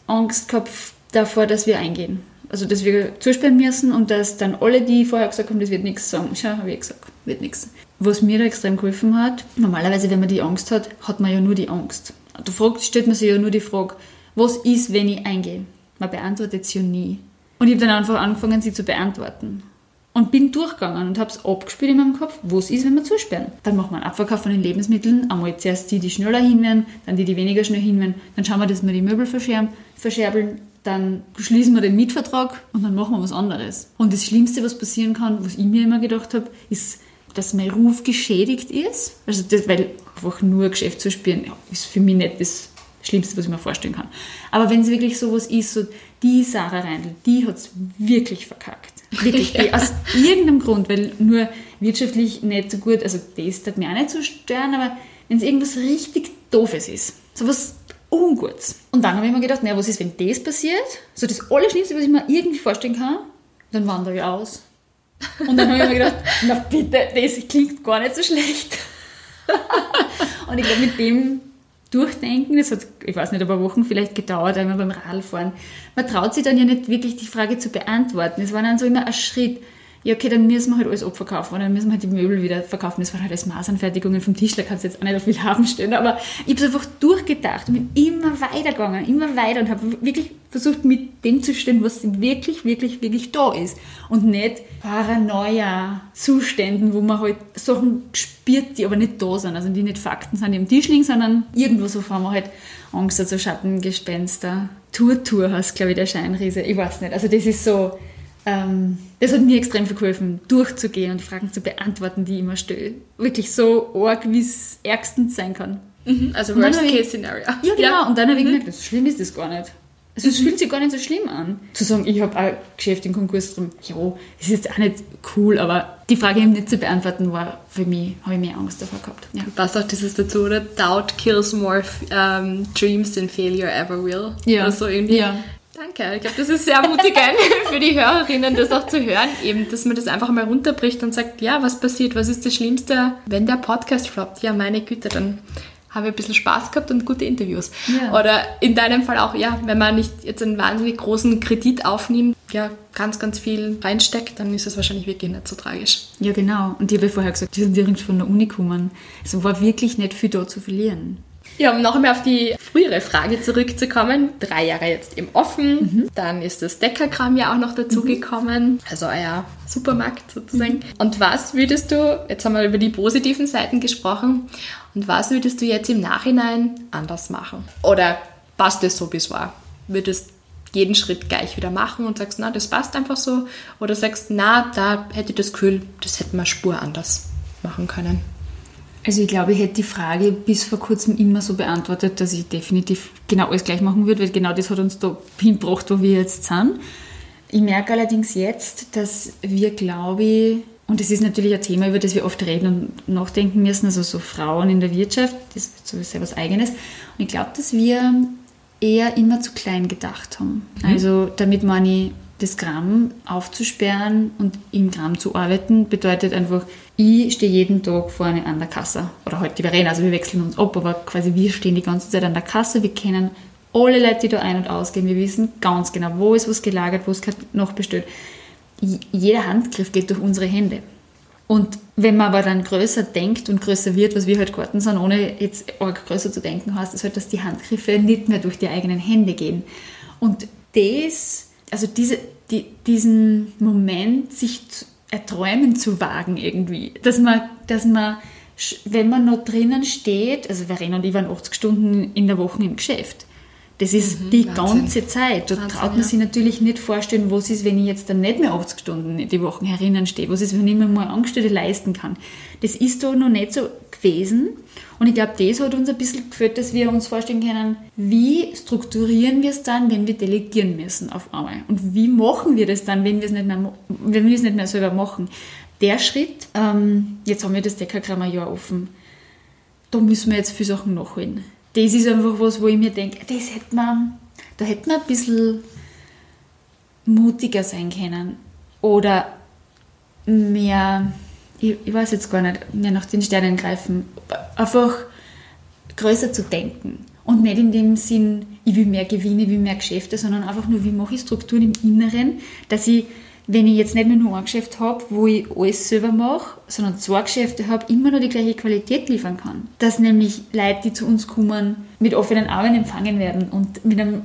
Angst gehabt davor, dass wir eingehen. Also, dass wir zusperren müssen und dass dann alle, die vorher gesagt haben, das wird nichts sagen, schau, habe ich gesagt, wird nichts. Was mir da extrem geholfen hat, normalerweise, wenn man die Angst hat, hat man ja nur die Angst. Da stellt man sich ja nur die Frage, was ist, wenn ich eingehe? Man beantwortet es ja nie. Und ich habe dann einfach angefangen, sie zu beantworten. Und bin durchgegangen und habe es abgespielt in meinem Kopf, wo es ist, wenn wir zusperren. Dann machen wir einen Abverkauf von den Lebensmitteln. Einmal zuerst die, die schneller hinwären, dann die, die weniger schnell hinwären. Dann schauen wir, dass wir die Möbel verscherbeln. Dann schließen wir den Mietvertrag und dann machen wir was anderes. Und das Schlimmste, was passieren kann, was ich mir immer gedacht habe, ist, dass mein Ruf geschädigt ist. Also das, weil einfach nur Geschäft zu spielen, ja, ist für mich nicht das Schlimmste, was ich mir vorstellen kann. Aber wenn es wirklich sowas ist, so die Sarah Reindl, die hat es wirklich verkackt. Wirklich. ja. Aus irgendeinem Grund, weil nur wirtschaftlich nicht so gut, also das hat mir auch nicht so stören, aber wenn es irgendwas richtig Doofes ist, sowas Ungutes. Und dann habe ich mir gedacht, naja, was ist, wenn das passiert? So das Allerschlimmste, was ich mir irgendwie vorstellen kann, dann wandere ich aus. Und dann habe ich mir gedacht, na bitte, das klingt gar nicht so schlecht. und ich glaube, mit dem Durchdenken, das hat, ich weiß nicht, ein paar Wochen vielleicht gedauert, einmal beim Radfahren. Man traut sich dann ja nicht wirklich die Frage zu beantworten. Es war dann so immer ein Schritt ja, okay, dann müssen wir halt alles abverkaufen oder dann müssen wir halt die Möbel wieder verkaufen. Das waren halt alles Maßanfertigungen vom Tischler, kannst du jetzt auch nicht auf viel haben stellen, aber ich habe es einfach durchgedacht und bin immer weitergegangen, immer weiter und habe wirklich versucht, mit dem zu stehen, was wirklich, wirklich, wirklich da ist und nicht Paranoia-Zuständen, wo man halt Sachen spürt, die aber nicht da sind, also die nicht Fakten sind, die am Tisch liegen, sondern irgendwo so fahren wir halt Angst hat, so Schattengespenster. Tour-Tour heißt, glaube ich, der Scheinriese. Ich weiß nicht. Also das ist so ähm, das hat mir extrem viel geholfen, durchzugehen und Fragen zu beantworten, die ich immer stelle. Wirklich so arg, wie es ärgstens sein kann. Mhm, also Worst-Case-Szenario. Ja, genau. Ja. Und dann habe ich mhm. gemerkt, so schlimm ist das gar nicht. Also es mhm. fühlt sich gar nicht so schlimm an. Zu sagen, ich habe ein Geschäft im Konkurs drum, ja, ist jetzt auch nicht cool, aber die Frage eben nicht zu beantworten war für mich, habe ich mehr Angst davor gehabt. Ja. Passt auch dieses dazu, oder? Doubt kills more um, dreams than failure ever will. Ja. Also irgendwie. Ja. Danke. Ich glaube, das ist sehr mutigend für die Hörerinnen, das auch zu hören, eben, dass man das einfach mal runterbricht und sagt, ja, was passiert, was ist das Schlimmste, wenn der Podcast floppt? Ja, meine Güte, dann habe ich ein bisschen Spaß gehabt und gute Interviews. Ja. Oder in deinem Fall auch, ja, wenn man nicht jetzt einen wahnsinnig großen Kredit aufnimmt, ja, ganz, ganz viel reinsteckt, dann ist es wahrscheinlich wirklich nicht so tragisch. Ja, genau. Und ich habe vorher gesagt, die sind direkt von der Uni gekommen. Es war wirklich nicht viel da zu verlieren. Ja, um noch einmal auf die frühere Frage zurückzukommen. Drei Jahre jetzt im Offen. Mhm. Dann ist das Deckerkram ja auch noch dazugekommen. Mhm. Also euer Supermarkt sozusagen. Mhm. Und was würdest du, jetzt haben wir über die positiven Seiten gesprochen, und was würdest du jetzt im Nachhinein anders machen? Oder passt es so, wie es war? Würdest jeden Schritt gleich wieder machen und sagst, na, das passt einfach so? Oder sagst, na, da hätte ich das Gefühl, das hätten wir Spur anders machen können? Also ich glaube, ich hätte die Frage bis vor kurzem immer so beantwortet, dass ich definitiv genau alles gleich machen würde, weil genau das hat uns da hingebracht, wo wir jetzt sind. Ich merke allerdings jetzt, dass wir, glaube ich, und das ist natürlich ein Thema, über das wir oft reden und nachdenken müssen, also so Frauen in der Wirtschaft, das ist sowieso was Eigenes. Und ich glaube, dass wir eher immer zu klein gedacht haben. Mhm. Also damit meine ich, das Gramm aufzusperren und im Gramm zu arbeiten, bedeutet einfach, ich stehe jeden Tag vorne an der Kasse. Oder heute halt die Verena, also wir wechseln uns ab, aber quasi wir stehen die ganze Zeit an der Kasse. Wir kennen alle Leute, die da ein- und ausgehen. Wir wissen ganz genau, wo ist was gelagert, wo ist noch bestellt. Jeder Handgriff geht durch unsere Hände. Und wenn man aber dann größer denkt und größer wird, was wir halt geworden sind, ohne jetzt arg größer zu denken, heißt das halt, dass die Handgriffe nicht mehr durch die eigenen Hände gehen. Und das, also diese, die, diesen Moment, sich zu, Erträumen zu wagen irgendwie. Dass man, dass man, wenn man noch drinnen steht, also Verena und ich waren 80 Stunden in der Woche im Geschäft. Das ist mhm, die Wahnsinn. ganze Zeit. Da Wahnsinn, traut man ja. sich natürlich nicht vorstellen, was ist, wenn ich jetzt dann nicht mehr 80 Stunden die Wochen herinnen stehe. Was ist, wenn ich mir mal Angestellte leisten kann. Das ist da noch nicht so gewesen. Und ich glaube, das hat uns ein bisschen geführt, dass wir uns vorstellen können, wie strukturieren wir es dann, wenn wir delegieren müssen auf einmal? Und wie machen wir das dann, wenn wir es nicht mehr, wenn wir es nicht mehr selber machen? Der Schritt, ähm, jetzt haben wir das Deckerkrammer Jahr offen, da müssen wir jetzt viele Sachen nachholen. Das ist einfach was, wo ich mir denke, das hätte man, da hätte man ein bisschen mutiger sein können. Oder mehr ich, ich weiß jetzt gar nicht, mehr nach den Sternen greifen, einfach größer zu denken. Und nicht in dem Sinn, ich will mehr Gewinne, ich will mehr Geschäfte, sondern einfach nur, wie mache ich Strukturen im Inneren, dass ich, wenn ich jetzt nicht mehr nur ein Geschäft habe, wo ich alles selber mache, sondern zwei Geschäfte habe, immer noch die gleiche Qualität liefern kann. Dass nämlich Leute, die zu uns kommen, mit offenen Armen empfangen werden und mit einem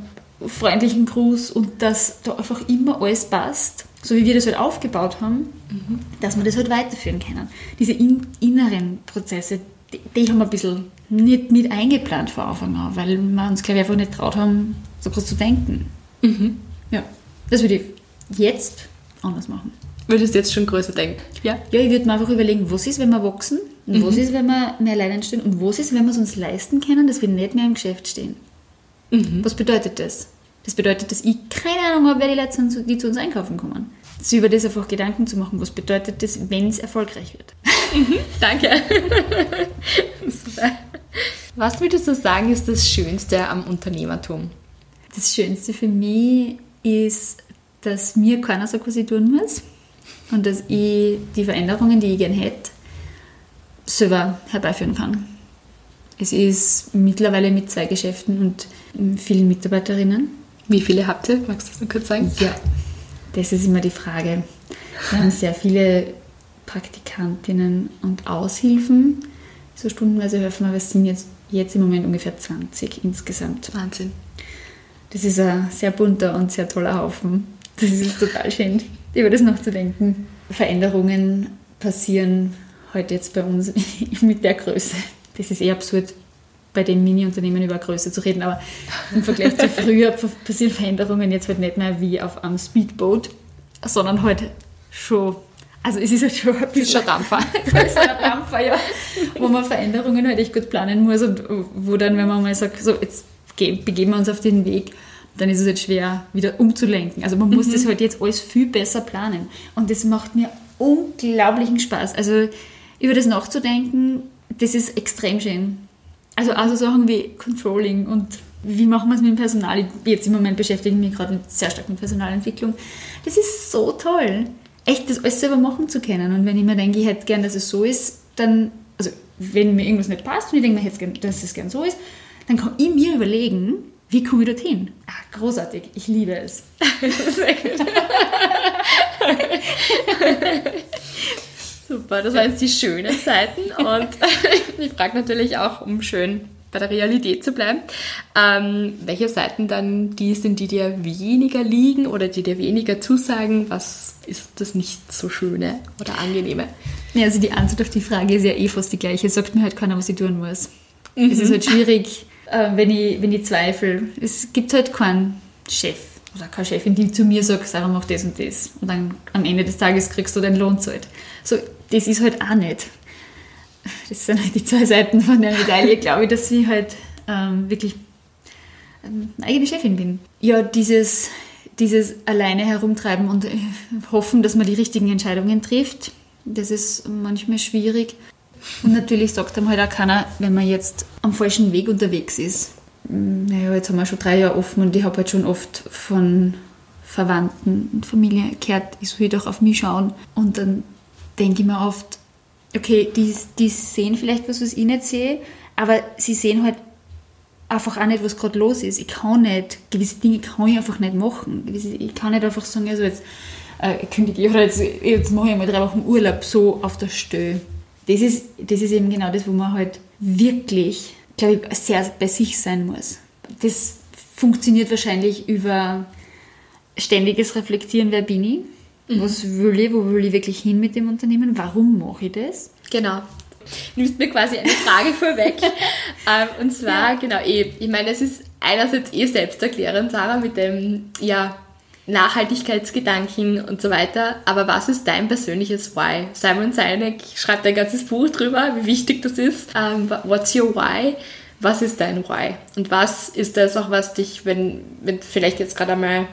freundlichen Gruß und dass da einfach immer alles passt so wie wir das halt aufgebaut haben, mhm. dass wir das halt weiterführen können. Diese in, inneren Prozesse, die, die, haben wir ein bisschen nicht mit eingeplant vor Anfang an, weil wir uns, glaube ich, einfach nicht traut haben, so groß zu denken. Mhm. Ja, das würde ich jetzt anders machen. Würdest du jetzt schon größer denken? Ja? Ja, ich würde mir einfach überlegen, was ist, wenn wir wachsen, und mhm. was ist, wenn wir mehr allein stehen und was ist, wenn wir es uns leisten können, dass wir nicht mehr im Geschäft stehen. Mhm. Was bedeutet das? Das bedeutet, dass ich keine Ahnung habe, wer die Leute sind, die zu uns einkaufen kommen. Sich über das einfach Gedanken zu machen, was bedeutet das, wenn es erfolgreich wird. Mhm, danke. Was würdest du sagen, ist das Schönste am Unternehmertum? Das Schönste für mich ist, dass mir keiner sagt, was ich tun muss. und dass ich die Veränderungen, die ich gerne hätte, selber herbeiführen kann. Es ist mittlerweile mit zwei Geschäften und vielen Mitarbeiterinnen. Wie viele habt ihr? Magst du das noch kurz sagen? Ja, das ist immer die Frage. Wir haben sehr viele Praktikantinnen und Aushilfen, so stundenweise helfen, aber es sind jetzt, jetzt im Moment ungefähr 20 insgesamt. Wahnsinn. Das ist ein sehr bunter und sehr toller Haufen. Das ist total schön, über das nachzudenken. Veränderungen passieren heute jetzt bei uns mit der Größe. Das ist eher absurd, bei den Mini-Unternehmen über Größe zu reden, aber im Vergleich zu früher passieren Veränderungen jetzt halt nicht mehr wie auf einem Speedboat, sondern halt schon, also es ist halt schon ein bisschen Dampfer. größerer Dampfer, ja, wo man Veränderungen halt echt gut planen muss und wo dann, wenn man mal sagt, so jetzt begeben wir uns auf den Weg, dann ist es halt schwer, wieder umzulenken. Also man muss mhm. das halt jetzt alles viel besser planen. Und das macht mir unglaublichen Spaß. Also über das nachzudenken, das ist extrem schön. Also, also Sachen wie Controlling und wie machen wir es mit dem Personal. Jetzt im Moment beschäftige ich mich gerade sehr stark mit Personalentwicklung. Das ist so toll, echt das alles selber machen zu können. Und wenn ich mir denke, ich hätte gern, dass es so ist, dann, also wenn mir irgendwas nicht passt und ich denke mir, gern, dass es gern so ist, dann kann ich mir überlegen, wie komme ich dorthin? Ah, großartig, ich liebe es. Sehr gut. Super, das waren jetzt die schönen Seiten und ich frage natürlich auch, um schön bei der Realität zu bleiben, ähm, welche Seiten dann die sind, die dir weniger liegen oder die dir weniger zusagen, was ist das nicht so Schöne oder Angenehme? Ja, also die Antwort auf die Frage ist ja eh fast die gleiche. Sagt mir halt keiner, was ich tun muss. Mhm. Es ist halt schwierig, äh, wenn, ich, wenn ich zweifle. Es gibt halt keinen Chef oder keine Chefin, die zu mir sagt, Sarah, mach das und das. Und dann am Ende des Tages kriegst du deinen Lohn zahlt. So, das ist halt auch nicht. Das sind halt die zwei Seiten von der Medaille, glaube ich, dass ich halt ähm, wirklich ähm, eigene Chefin bin. Ja, dieses, dieses alleine herumtreiben und äh, hoffen, dass man die richtigen Entscheidungen trifft, das ist manchmal schwierig. Und natürlich sagt einem halt auch keiner, wenn man jetzt am falschen Weg unterwegs ist. Hm, naja, jetzt haben wir schon drei Jahre offen und ich habe halt schon oft von Verwandten und Familie gehört, ich soll doch auf mich schauen. Und dann denke ich mir oft, okay, die, die sehen vielleicht was, was ich nicht sehe, aber sie sehen halt einfach auch nicht, was gerade los ist. Ich kann nicht, gewisse Dinge kann ich einfach nicht machen. Ich kann nicht einfach sagen, also jetzt äh, kündige ich oder jetzt, jetzt mache ich mal drei Wochen Urlaub so auf der Stelle. Das ist, das ist eben genau das, wo man halt wirklich, glaube ich, sehr bei sich sein muss. Das funktioniert wahrscheinlich über ständiges Reflektieren, wer bin ich Mhm. Was will ich, wo will ich wirklich hin mit dem Unternehmen? Warum mache ich das? Genau. Nimmst mir quasi eine Frage vorweg. ähm, und zwar, ja. genau, eh, ich meine, es ist einerseits eh selbsterklärend, Sarah, mit dem, ja, Nachhaltigkeitsgedanken und so weiter. Aber was ist dein persönliches Why? Simon Sinek schreibt ein ganzes Buch drüber, wie wichtig das ist. Um, ähm, what's your Why? Was ist dein Why? Und was ist das auch, was dich, wenn, wenn vielleicht jetzt gerade einmal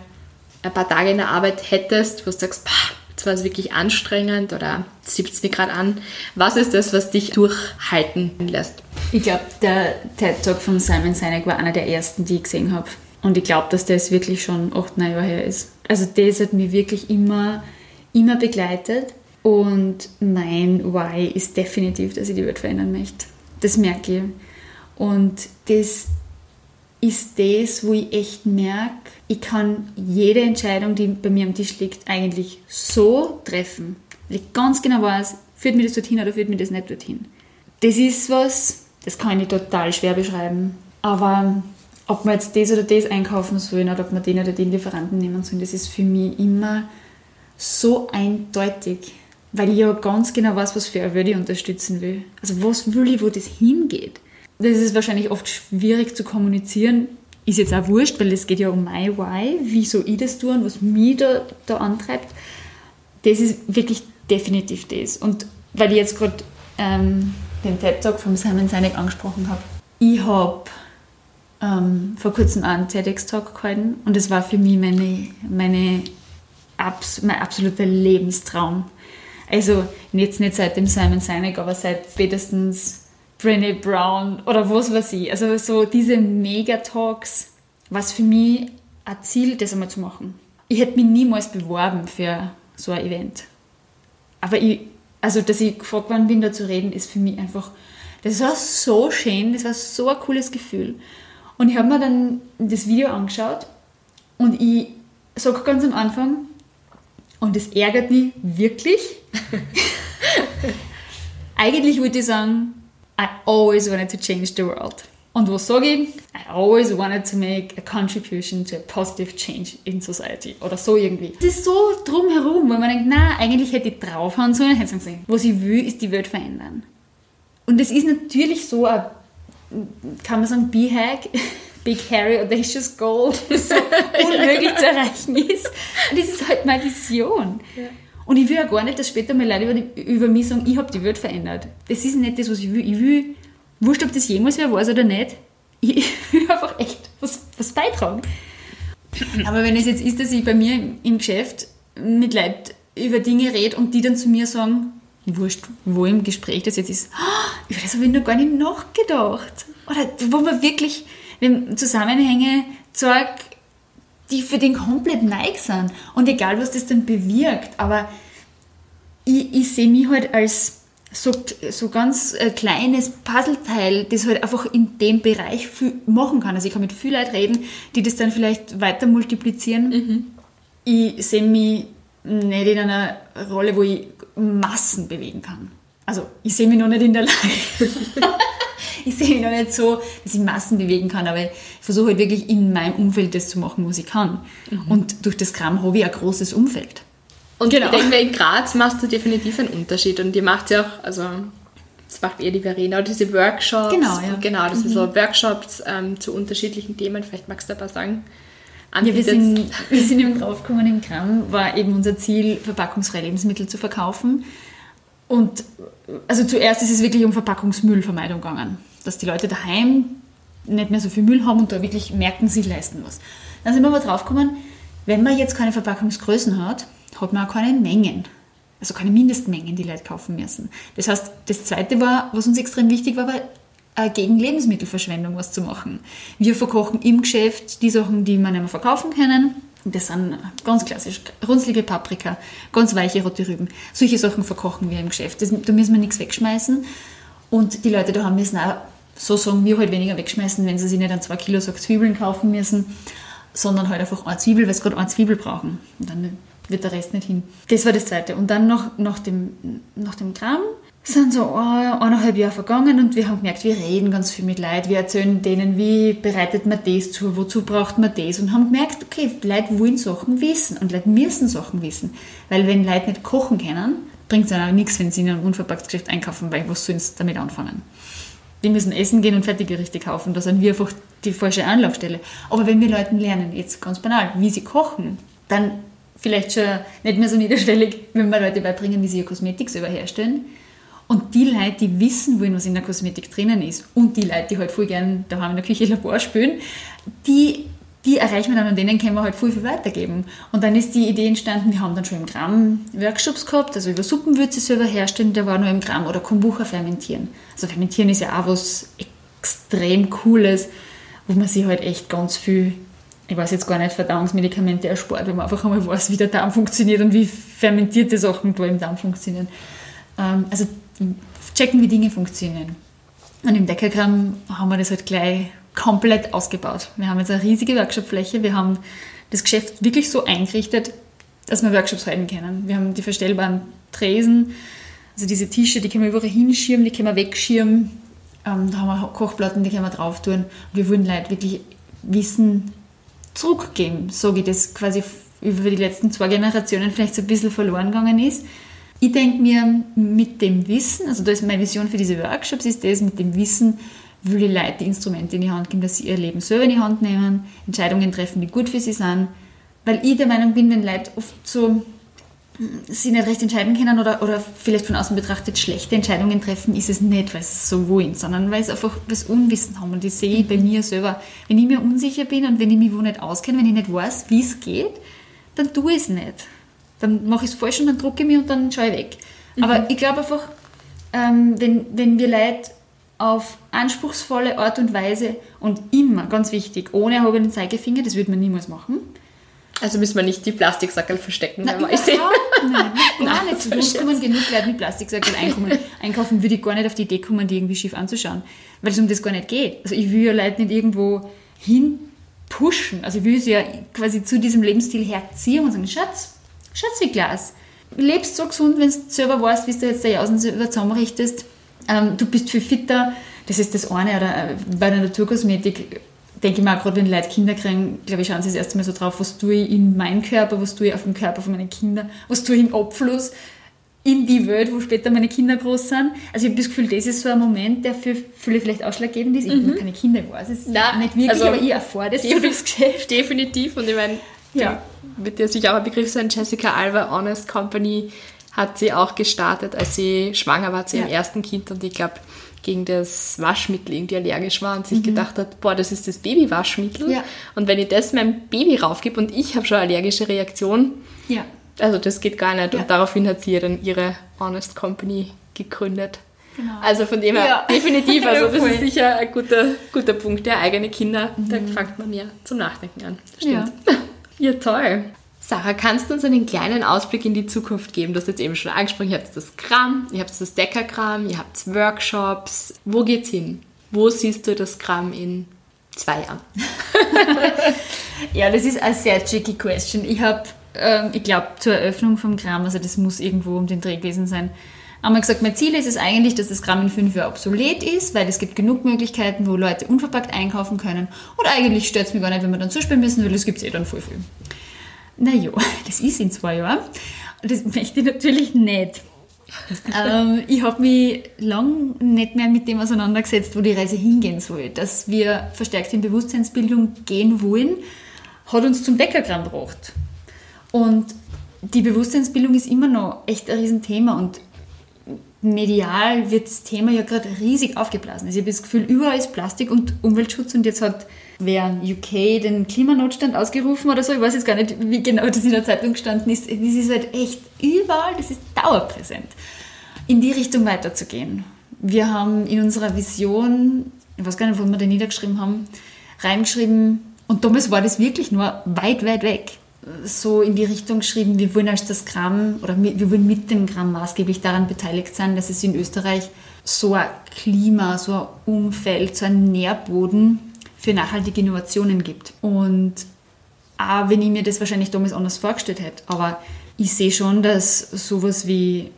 ein paar Tage in der Arbeit hättest, wo du sagst, jetzt war es wirklich anstrengend oder zieht es mir gerade an, was ist das, was dich durchhalten lässt? Ich glaube, der TED Talk von Simon Sinek war einer der ersten, die ich gesehen habe. Und ich glaube, dass das wirklich schon acht, neun Jahre her ist. Also das hat mich wirklich immer, immer begleitet. Und mein Why ist definitiv, dass ich die Welt verändern möchte. Das merke ich. Und das ist das, wo ich echt merke, ich kann jede Entscheidung, die bei mir am Tisch liegt, eigentlich so treffen, weil ich ganz genau weiß, führt mir das dorthin oder führt mir das nicht dorthin. Das ist was, das kann ich total schwer beschreiben. Aber ob man jetzt das oder das einkaufen soll oder ob man den oder den Lieferanten nehmen soll, das ist für mich immer so eindeutig. Weil ich ja ganz genau weiß, was für eine Welt ich unterstützen will. Also was will ich, wo das hingeht. Das ist wahrscheinlich oft schwierig zu kommunizieren, ist jetzt auch wurscht, weil es geht ja um mein Why, wieso ich das tue und was mich da, da antreibt. Das ist wirklich definitiv das. Und weil ich jetzt gerade ähm, den TED-Talk von Simon Sinek angesprochen habe, ich habe ähm, vor kurzem einen TEDx-Talk gehalten und es war für mich meine, meine abs mein absoluter Lebenstraum. Also jetzt nicht seit dem Simon Sinek, aber seit spätestens Brené Brown oder was weiß ich. Also so diese Megatalks, was für mich ein Ziel, das einmal zu machen. Ich hätte mich niemals beworben für so ein Event. aber ich, also dass ich gefragt worden bin, da zu reden, ist für mich einfach, das war so schön, das war so ein cooles Gefühl. Und ich habe mir dann das Video angeschaut und ich sage ganz am Anfang, und es ärgert mich wirklich. Eigentlich würde ich sagen, I always wanted to change the world. Und was sage ich? I always wanted to make a contribution to a positive change in society. Oder so irgendwie. Es ist so drumherum, weil man denkt, na, eigentlich hätte ich draufhauen sollen, hätte ich sagen, was ich will, ist die Welt verändern. Und es ist natürlich so ein, kann man sagen, B-Hack, Big Harry Audacious Goal, das so unmöglich zu erreichen ist. Und das ist halt meine Vision. Ja. Und ich will ja gar nicht, dass später mal Leute über, die, über mich sagen, ich habe die Welt verändert. Das ist nicht das, was ich will. Ich will wurscht, ob das jemals wer weiß oder nicht, ich will einfach echt was, was beitragen. Aber wenn es jetzt ist, dass ich bei mir im Geschäft mit Leuten über Dinge rede und die dann zu mir sagen, wurscht, wo im Gespräch das jetzt ist, oh, über das habe ich noch gar nicht nachgedacht. Oder wo man wirklich Zusammenhänge zeigt, die für den komplett neu sind. Und egal, was das dann bewirkt, aber ich, ich sehe mich halt als so, so ganz äh, kleines Puzzleteil, das halt einfach in dem Bereich machen kann. Also ich kann mit vielen Leuten reden, die das dann vielleicht weiter multiplizieren. Mhm. Ich sehe mich nicht in einer Rolle, wo ich Massen bewegen kann. Also ich sehe mich noch nicht in der Lage. ich sehe mich noch nicht so, dass ich Massen bewegen kann, aber ich versuche halt wirklich in meinem Umfeld das zu machen, was ich kann. Mhm. Und durch das Kram habe ich ein großes Umfeld. Und genau. ich denke, in Graz machst du definitiv einen Unterschied. Und die macht ja auch, also das macht eher die Verena, diese Workshops. Genau, ja. Genau, das mhm. sind so Workshops ähm, zu unterschiedlichen Themen. Vielleicht magst du ein paar sagen. Ja, wir sind, wir sind eben draufgekommen im Gramm, war eben unser Ziel, verpackungsfreie Lebensmittel zu verkaufen. Und also zuerst ist es wirklich um Verpackungsmüllvermeidung gegangen, dass die Leute daheim nicht mehr so viel Müll haben und da wirklich merken, sie leisten was. Dann sind wir aber draufgekommen, wenn man jetzt keine Verpackungsgrößen hat, hat man auch keine Mengen. Also keine Mindestmengen, die Leute kaufen müssen. Das heißt, das Zweite war, was uns extrem wichtig war, war gegen Lebensmittelverschwendung was zu machen. Wir verkochen im Geschäft die Sachen, die man nicht mehr verkaufen können. Das sind ganz klassisch runzlige Paprika, ganz weiche rote Rüben. Solche Sachen verkochen wir im Geschäft. Das, da müssen wir nichts wegschmeißen. Und die Leute da haben müssen auch so sagen wir halt weniger wegschmeißen, wenn sie sich nicht an zwei Kilo Sack Zwiebeln kaufen müssen, sondern halt einfach eine Zwiebel, weil sie gerade eine Zwiebel brauchen. Und dann wird der Rest nicht hin. Das war das Zweite. Und dann nach, nach, dem, nach dem Gramm sind so eineinhalb Jahre vergangen und wir haben gemerkt, wir reden ganz viel mit Leuten, wir erzählen denen, wie bereitet man das zu, wozu braucht man das und haben gemerkt, okay, Leute wollen Sachen wissen und Leute müssen Sachen wissen, weil wenn Leute nicht kochen können, bringt es ihnen auch nichts, wenn sie in einem Unverpacktsgeschäft einkaufen, weil was sollen sie damit anfangen? Die müssen essen gehen und Fertiggerichte kaufen, da sind wir einfach die falsche Anlaufstelle. Aber wenn wir Leuten lernen, jetzt ganz banal, wie sie kochen, dann vielleicht schon nicht mehr so niederschwellig, wenn wir Leute beibringen, wie sie ihr Kosmetik selber herstellen. Und die Leute, die wissen wollen, was in der Kosmetik drinnen ist, und die Leute, die halt voll gern daheim in der Küche Labor spülen, die, die erreichen wir dann und denen können wir halt voll viel weitergeben. Und dann ist die Idee entstanden, wir haben dann schon im Gramm Workshops gehabt, also über Suppenwürze selber herstellen, der war nur im Gramm, oder Kombucha fermentieren. Also fermentieren ist ja auch was extrem Cooles, wo man sich halt echt ganz viel ich weiß jetzt gar nicht, Verdauungsmedikamente erspart, wenn man einfach einmal weiß, wie der Darm funktioniert und wie fermentierte Sachen da im Darm funktionieren. Ähm, also checken, wie Dinge funktionieren. Und im Deckergramm haben wir das halt gleich komplett ausgebaut. Wir haben jetzt eine riesige Workshopfläche, wir haben das Geschäft wirklich so eingerichtet, dass wir Workshops halten können. Wir haben die verstellbaren Tresen, also diese Tische, die können wir überall hinschirmen, die können wir wegschirmen. Ähm, da haben wir Kochplatten, die können wir drauf tun. Wir wollen Leute wirklich Wissen zurückgeben, sage ich das quasi über die letzten zwei Generationen vielleicht so ein bisschen verloren gegangen ist. Ich denke mir, mit dem Wissen, also da ist meine Vision für diese Workshops, ist das, mit dem Wissen will ich Leute die Instrumente in die Hand geben, dass sie ihr Leben selber in die Hand nehmen, Entscheidungen treffen, die gut für sie sind. Weil ich der Meinung bin, wenn Leute oft so sie nicht recht entscheiden können oder, oder vielleicht von außen betrachtet schlechte Entscheidungen treffen, ist es nicht, weil sie so wollen, sondern weil sie einfach das Unwissen haben. Und das sehe ich bei mir selber. Wenn ich mir unsicher bin und wenn ich mich wo nicht auskenne, wenn ich nicht weiß, wie es geht, dann tue ich es nicht. Dann mache ich es falsch und dann drucke ich mich und dann schaue ich weg. Mhm. Aber ich glaube einfach, ähm, wenn, wenn wir Leute auf anspruchsvolle Art und Weise und immer, ganz wichtig, ohne erhobenen Zeigefinger, das würde man niemals machen, Also müssen wir nicht die Plastiksackel verstecken, Nein, wenn wir sehen. Nein, gar Nein, nicht. Zu uns kommen genug Leute mit Plastiksackel einkaufen. einkaufen würde ich gar nicht auf die Idee kommen, die irgendwie schief anzuschauen. Weil es um das gar nicht geht. Also ich will ja Leute nicht irgendwo hin pushen. Also ich will sie ja quasi zu diesem Lebensstil herziehen und sagen, Schatz, Schatzi Glas, lebst so gesund, wenn du selber weißt, wie du jetzt der Jausen zusammenrichtest. Ähm, du bist viel fitter. Das ist das eine. Oder äh, bei der Naturkosmetik denke ich mir auch gerade, wenn Leute Kinder kriegen, glaube ich, schauen sie das erste Mal so drauf, was tue ich in meinen Körper, was tue ich auf dem Körper von meinen Kindern, was tue ich im Abfluss in die Welt, wo später meine Kinder groß sind. Also ich habe das Gefühl, das ist so ein Moment, der für viele vielleicht ausschlaggebend ist. Ich habe keine Kinder, ich weiß es Mhm. Nein, nicht wirklich, also aber ich erfahre das so durchs Geschäft. Definitiv. Und ich meine, Ja. wird dir sicher auch ein Begriff sein. Jessica Alba Honest Company hat sie auch gestartet, als sie schwanger war zu ihrem Ja. ersten Kind und ich glaube, gegen das Waschmittel irgendwie allergisch war und sich gedacht hat, boah, das ist das Babywaschmittel. Mhm. Ja. Und wenn ich das meinem Baby raufgebe und ich habe schon allergische Reaktion, Ja. also das geht gar nicht. Ja. Und daraufhin hat sie ja dann ihre Honest Company gegründet. Genau. Also von dem her, Ja. definitiv, also das ist sicher ein guter, guter Punkt. Der eigene Kinder, da fängt man ja zum Nachdenken an. Stimmt. Ja. Toll. Sarah, kannst du uns einen kleinen Ausblick in die Zukunft geben? Du hast jetzt eben schon angesprochen, ihr habt das Gramm, ihr habt das Deckergramm, ihr habt Workshops. Wo geht's hin? Wo siehst du das Gramm in zwei Jahren? Ja, das ist eine sehr tricky question. Ich habe, ähm, ich glaube, zur Eröffnung vom Gramm, also das muss irgendwo um den Dreh gewesen sein, einmal gesagt, mein Ziel ist es eigentlich, dass das Gramm in fünf Jahren obsolet ist, weil es gibt genug Möglichkeiten, wo Leute unverpackt einkaufen können. Und eigentlich stört es mich gar nicht, wenn wir dann zuspielen müssen, weil das gibt es eh dann voll viel. Naja, das ist in zwei Jahren. Das möchte ich natürlich nicht. ähm, ich habe mich lang nicht mehr mit dem auseinandergesetzt, wo die Reise hingehen soll. Dass wir verstärkt in Bewusstseinsbildung gehen wollen, hat uns zum Deckergramm gebracht. Und die Bewusstseinsbildung ist immer noch echt ein Riesenthema und medial wird das Thema ja gerade riesig aufgeblasen. Also ich habe das Gefühl, überall ist Plastik und Umweltschutz und jetzt hat wer UK den Klimanotstand ausgerufen oder so, ich weiß jetzt gar nicht, wie genau das in der Zeitung gestanden ist. Das ist halt echt überall, das ist dauerpräsent. In die Richtung weiterzugehen. Wir haben in unserer Vision, ich weiß gar nicht, wo wir den niedergeschrieben haben, reingeschrieben, und damals war das wirklich nur weit, weit weg so in die Richtung geschrieben, wir wollen als das Gramm oder wir wollen mit dem Gramm maßgeblich daran beteiligt sein, dass es in Österreich so ein Klima, so ein Umfeld, so einen Nährboden für nachhaltige Innovationen gibt. Und auch wenn ich mir das wahrscheinlich damals anders vorgestellt hätte, aber ich sehe schon, dass sowas wie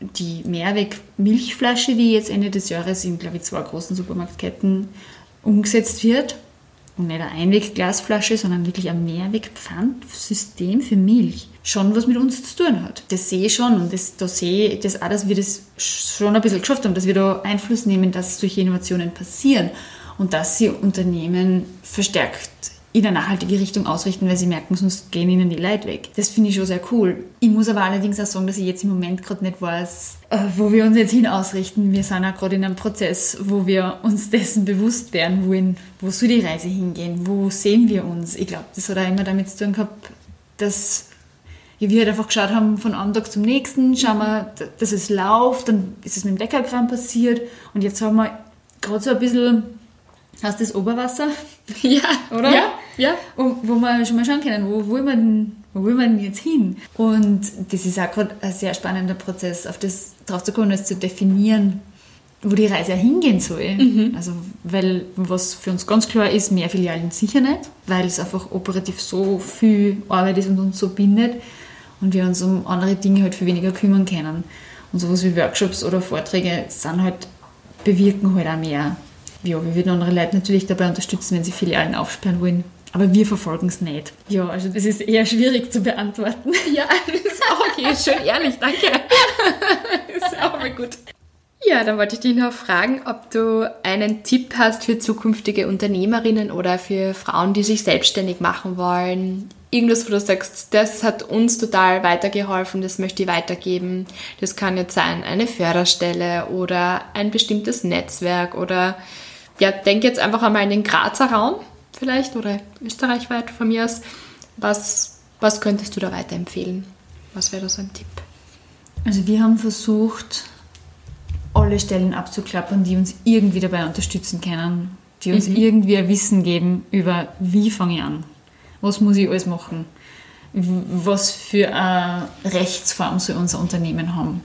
die Mehrweg-Milchflasche, die jetzt Ende des Jahres in, glaube ich, zwei großen Supermarktketten umgesetzt wird, und nicht eine Einwegglasflasche, sondern wirklich ein Mehrwegpfandsystem für Milch, schon was mit uns zu tun hat. Das sehe ich schon und das, da sehe ich das auch, dass wir das schon ein bisschen geschafft haben, dass wir da Einfluss nehmen, dass solche Innovationen passieren und dass sie Unternehmen verstärkt in eine nachhaltige Richtung ausrichten, weil sie merken, sonst gehen ihnen die Leute weg. Das finde ich schon sehr cool. Ich muss aber allerdings auch sagen, dass ich jetzt im Moment gerade nicht weiß, äh, wo wir uns jetzt hin ausrichten. Wir sind auch gerade in einem Prozess, wo wir uns dessen bewusst werden wollen, wo soll die Reise hingehen, wo sehen wir uns. Ich glaube, das hat auch immer damit zu tun gehabt, dass wir halt einfach geschaut haben, von einem Tag zum nächsten, schauen wir, dass es läuft, dann ist es mit dem Deckerkram passiert und jetzt haben wir gerade so ein bisschen, hast das Oberwasser? Ja, Oder? Ja, ja. Und wo wir schon mal schauen können, wo wir denn, wo wir denn jetzt hin? Und das ist auch gerade ein sehr spannender Prozess, auf das drauf zu kommen, das zu definieren, wo die Reise hingehen soll. Also, weil was für uns ganz klar ist, mehr Filialen sicher nicht, weil es einfach operativ so viel Arbeit ist und uns so bindet und wir uns um andere Dinge halt viel weniger kümmern können. Und sowas wie Workshops oder Vorträge sind halt, bewirken halt auch mehr. Ja, wir würden andere Leute natürlich dabei unterstützen, wenn sie Filialen aufsperren wollen. Aber wir verfolgen es nicht. Ja, also das ist eher schwierig zu beantworten. Ja, das ist auch okay. Schön ehrlich, danke. Das ist auch mal gut. Ja, dann wollte ich dich noch fragen, ob du einen Tipp hast für zukünftige Unternehmerinnen oder für Frauen, die sich selbstständig machen wollen. Irgendwas, wo du sagst, das hat uns total weitergeholfen, das möchte ich weitergeben. Das kann jetzt sein eine Förderstelle oder ein bestimmtes Netzwerk oder ja, denk jetzt einfach einmal in den Grazer Raum vielleicht oder österreichweit von mir aus. Was, was könntest du da weiterempfehlen? Was wäre da so ein Tipp? Also wir haben versucht, alle Stellen abzuklappern, die uns irgendwie dabei unterstützen können, die uns irgendwie ein Wissen geben über, wie fange ich an, was muss ich alles machen. was für eine Rechtsform soll unser Unternehmen haben.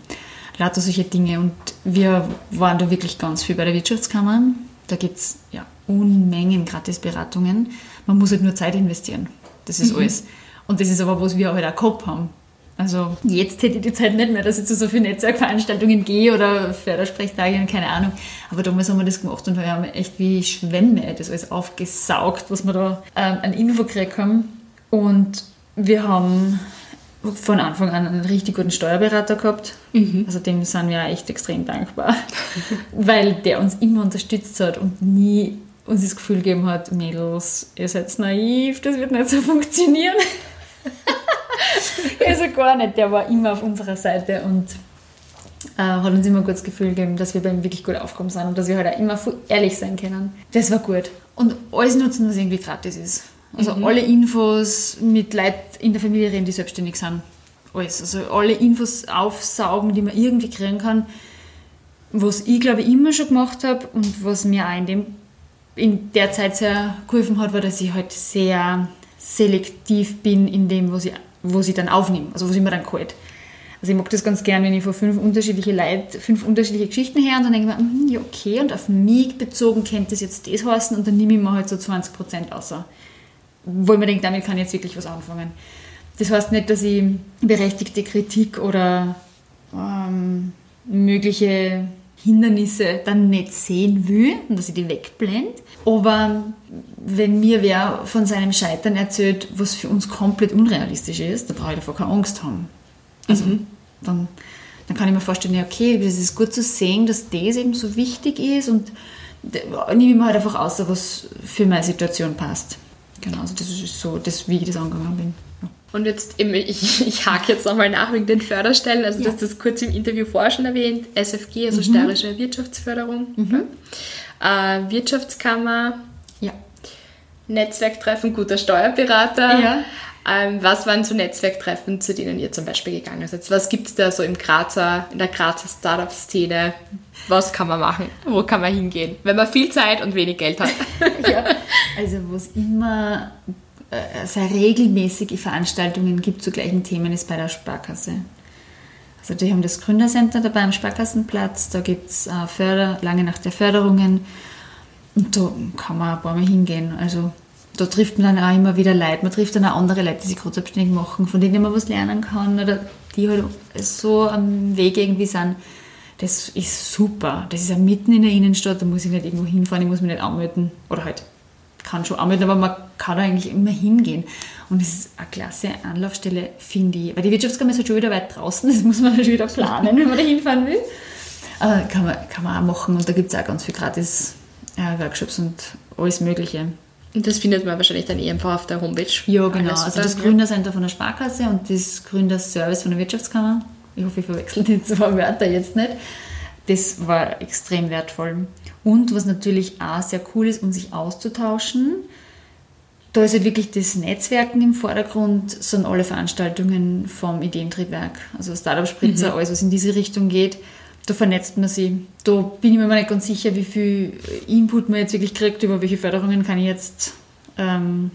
Lauter solche Dinge. Und wir waren da wirklich ganz viel bei der Wirtschaftskammer. Da gibt es ja, Unmengen Gratisberatungen. Man muss halt nur Zeit investieren. Das ist mhm. alles. Und das ist aber, was wir halt auch gehabt haben. Also jetzt hätte ich die Zeit nicht mehr, dass ich zu so vielen Netzwerkveranstaltungen gehe oder Fördersprechtage und keine Ahnung. Aber damals haben wir das gemacht und wir haben echt wie Schwämme das alles aufgesaugt, was wir da ähm, an Info gekriegt haben. Und wir haben von Anfang an einen richtig guten Steuerberater gehabt. Mhm. Also dem sind wir auch echt extrem dankbar, weil der uns immer unterstützt hat und nie uns das Gefühl gegeben hat, Mädels, ihr seid naiv, das wird nicht so funktionieren. also gar nicht, der war immer auf unserer Seite und äh, hat uns immer ein gutes Gefühl gegeben, dass wir bei ihm wirklich gut aufgekommen sind und dass wir halt auch immer ehrlich sein können. Das war gut. Und alles nutzen, was irgendwie gratis ist. Also mhm. alle Infos mit Leuten in der Familie reden, die selbstständig sind. Alles. Also alle Infos aufsaugen, die man irgendwie kriegen kann. Was ich glaube ich immer schon gemacht habe und was mir auch in, dem, in der Zeit sehr geholfen hat, war, dass ich halt sehr selektiv bin in dem, was ich, was ich dann aufnehme, also was ich mir dann geholt. Also ich mag das ganz gern, wenn ich von fünf unterschiedliche Leute, fünf unterschiedliche Geschichten her und dann denke ich mir, hm, ja okay, und auf mich bezogen könnte das jetzt das heißen und dann nehme ich mir halt so 20% außer wo ich mir denke, damit kann ich jetzt wirklich was anfangen. Das heißt nicht, dass ich berechtigte Kritik oder ähm, mögliche Hindernisse dann nicht sehen will und dass ich die wegblende. Aber wenn mir wer von seinem Scheitern erzählt, was für uns komplett unrealistisch ist, da brauche ich davor keine Angst haben. Also mhm. dann, dann kann ich mir vorstellen, ja, okay, es ist gut zu sehen, dass das eben so wichtig ist und nehme ich mir halt einfach aus, was für meine Situation passt. Genau, also das ist so, das, wie ich das angegangen bin. Ja. Und jetzt, ich, ich hake jetzt nochmal nach wegen den Förderstellen, also ja. du hast das kurz im Interview vorher schon erwähnt, SFG, also mhm. Steirische Wirtschaftsförderung, mhm. äh, Wirtschaftskammer, ja. Netzwerktreffen, guter Steuerberater. Ja. Ähm, was waren so Netzwerktreffen, zu denen ihr zum Beispiel gegangen seid? Was gibt es da so im Grazer, in der Grazer Startup-Szene? Was kann man machen? Wo kann man hingehen, wenn man viel Zeit und wenig Geld hat? ja, also wo es immer sehr regelmäßige Veranstaltungen gibt zu gleichen Themen ist bei der Sparkasse. Also die haben das Gründercenter dabei am Sparkassenplatz, da gibt es äh, Förder, lange nach der Förderungen und da kann man ein paar Mal hingehen. Also da trifft man dann auch immer wieder Leute. Man trifft dann auch andere Leute, die sich selbstständig machen, von denen man was lernen kann oder die halt so am Weg irgendwie sind. Das ist super. Das ist ja mitten in der Innenstadt, da muss ich nicht irgendwo hinfahren, ich muss mich nicht anmelden. Oder halt, kann schon anmelden, aber man kann da eigentlich immer hingehen. Und das ist eine klasse Anlaufstelle, finde ich. Weil die Wirtschaftskammer ist halt schon wieder weit draußen, das muss man halt schon wieder planen, wenn man da hinfahren will. Aber kann man, kann man auch machen und da gibt es auch ganz viel gratis äh, Workshops und alles Mögliche. Und das findet man wahrscheinlich dann eh einfach auf der Homepage. Ja, genau. Also das Gründercenter von der Sparkasse und das Gründerservice von der Wirtschaftskammer. Ich hoffe, ich verwechsel die zwei Wörter jetzt nicht. Das war extrem wertvoll. Und was natürlich auch sehr cool ist, um sich auszutauschen, da ist halt wirklich das Netzwerken im Vordergrund, sind alle Veranstaltungen vom Ideentriebwerk, also Startup Spritzer, mhm. alles was in diese Richtung geht da vernetzt man sich. Da bin ich mir nicht ganz sicher, wie viel Input man jetzt wirklich kriegt, über welche Förderungen kann ich jetzt, ähm,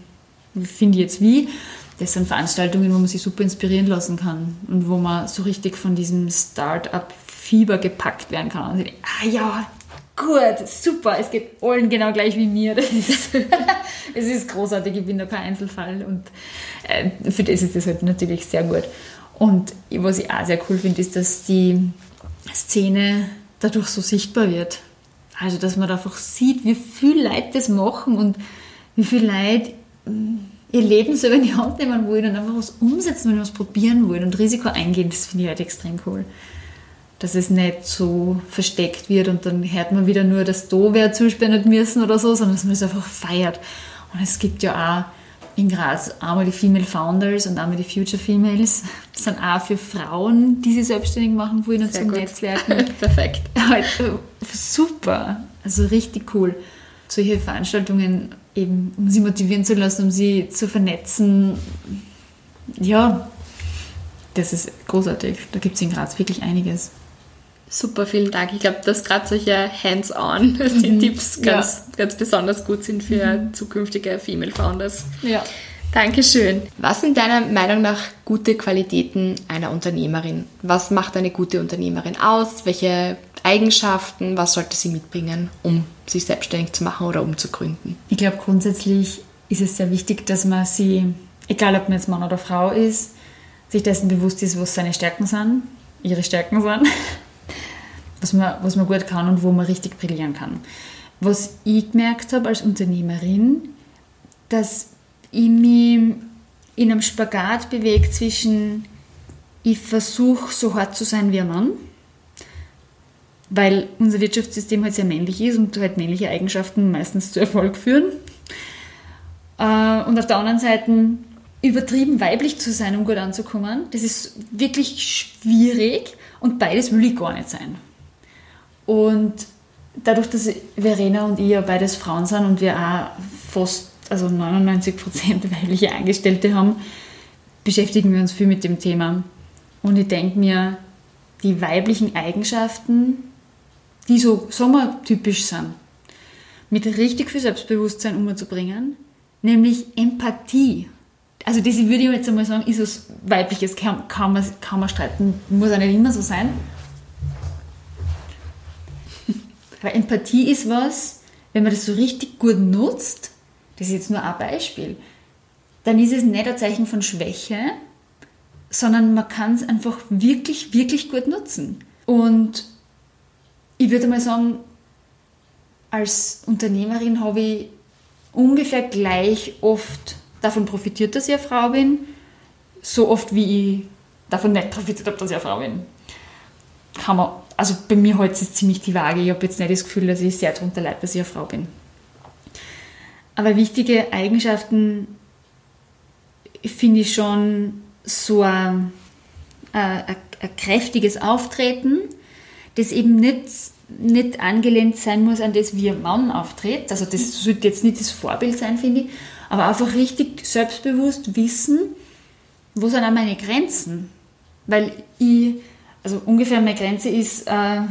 finde ich jetzt wie. Das sind Veranstaltungen, wo man sich super inspirieren lassen kann und wo man so richtig von diesem Start-up-Fieber gepackt werden kann. Und denke, ah ja, gut, super, es geht allen genau gleich wie mir. Das ist, es ist großartig, ich bin da kein Einzelfall und äh, für das ist das halt natürlich sehr gut. Und was ich auch sehr cool finde, ist, dass die Szene dadurch so sichtbar wird. Also, dass man einfach sieht, wie viel Leute das machen und wie viele Leute mm, ihr Leben selber in die Hand nehmen wollen und einfach was umsetzen wollen, was probieren wollen und Risiko eingehen, das finde ich halt extrem cool. Dass es nicht so versteckt wird und dann hört man wieder nur, dass da wer zuspendet müssen oder so, sondern dass man es einfach feiert. Und es gibt ja auch in Graz einmal die Female Founders und einmal die Future Females. Das sind auch für Frauen, die sich selbstständig machen wollen und zum gut. Netzwerken. Perfekt. Äh, super. Also richtig cool. Solche Veranstaltungen eben, um sie motivieren zu lassen, um sie zu vernetzen. Ja, das ist großartig. Da gibt es in Graz wirklich einiges. Super, vielen Dank. Ich glaube, dass gerade solche Hands-on die mhm. Tipps ganz, ja. ganz besonders gut sind für mhm. zukünftige Female Founders. Ja. Dankeschön. Was sind deiner Meinung nach gute Qualitäten einer Unternehmerin? Was macht eine gute Unternehmerin aus? Welche Eigenschaften, was sollte sie mitbringen, um sich selbstständig zu machen oder um zu gründen? Ich glaube, grundsätzlich ist es sehr wichtig, dass man sie, egal ob man jetzt Mann oder Frau ist, sich dessen bewusst ist, was seine Stärken sind, ihre Stärken sind, was man, was man gut kann und wo man richtig brillieren kann. Was ich gemerkt habe als Unternehmerin, dass ich mich in einem Spagat bewege zwischen, ich versuche so hart zu sein wie ein Mann, weil unser Wirtschaftssystem halt sehr männlich ist und halt männliche Eigenschaften meistens zu Erfolg führen. Äh, und auf der anderen Seite übertrieben weiblich zu sein, um gut anzukommen, das ist wirklich schwierig und beides will ich gar nicht sein. Und dadurch, dass Verena und ich ja beides Frauen sind und wir auch fast also 99% weibliche Angestellte haben, beschäftigen wir uns viel mit dem Thema. Und ich denke mir, die weiblichen Eigenschaften, die so sommertypisch sind, mit richtig viel Selbstbewusstsein umzubringen, nämlich Empathie. Also das würde ich jetzt einmal sagen, ist was Weibliches, kann, man, kann man streiten, muss auch nicht immer so sein. Weil Empathie ist was, wenn man das so richtig gut nutzt, das ist jetzt nur ein Beispiel, dann ist es nicht ein Zeichen von Schwäche, sondern man kann es einfach wirklich, wirklich gut nutzen. Und ich würde mal sagen, als Unternehmerin habe ich ungefähr gleich oft davon profitiert, dass ich eine Frau bin, so oft wie ich davon nicht profitiert habe, dass ich eine Frau bin. Kann man, also bei mir hält es ziemlich die Waage. Ich habe jetzt nicht das Gefühl, dass ich sehr darunter leide, dass ich eine Frau bin. Aber wichtige Eigenschaften finde ich schon so ein, ein, ein, kräftiges Auftreten, das eben nicht, nicht angelehnt sein muss an das, wie ein Mann auftritt. Also das sollte jetzt nicht das Vorbild sein, finde ich, aber einfach richtig selbstbewusst wissen, wo sind auch meine Grenzen. Weil ich, also ungefähr meine Grenze ist äh,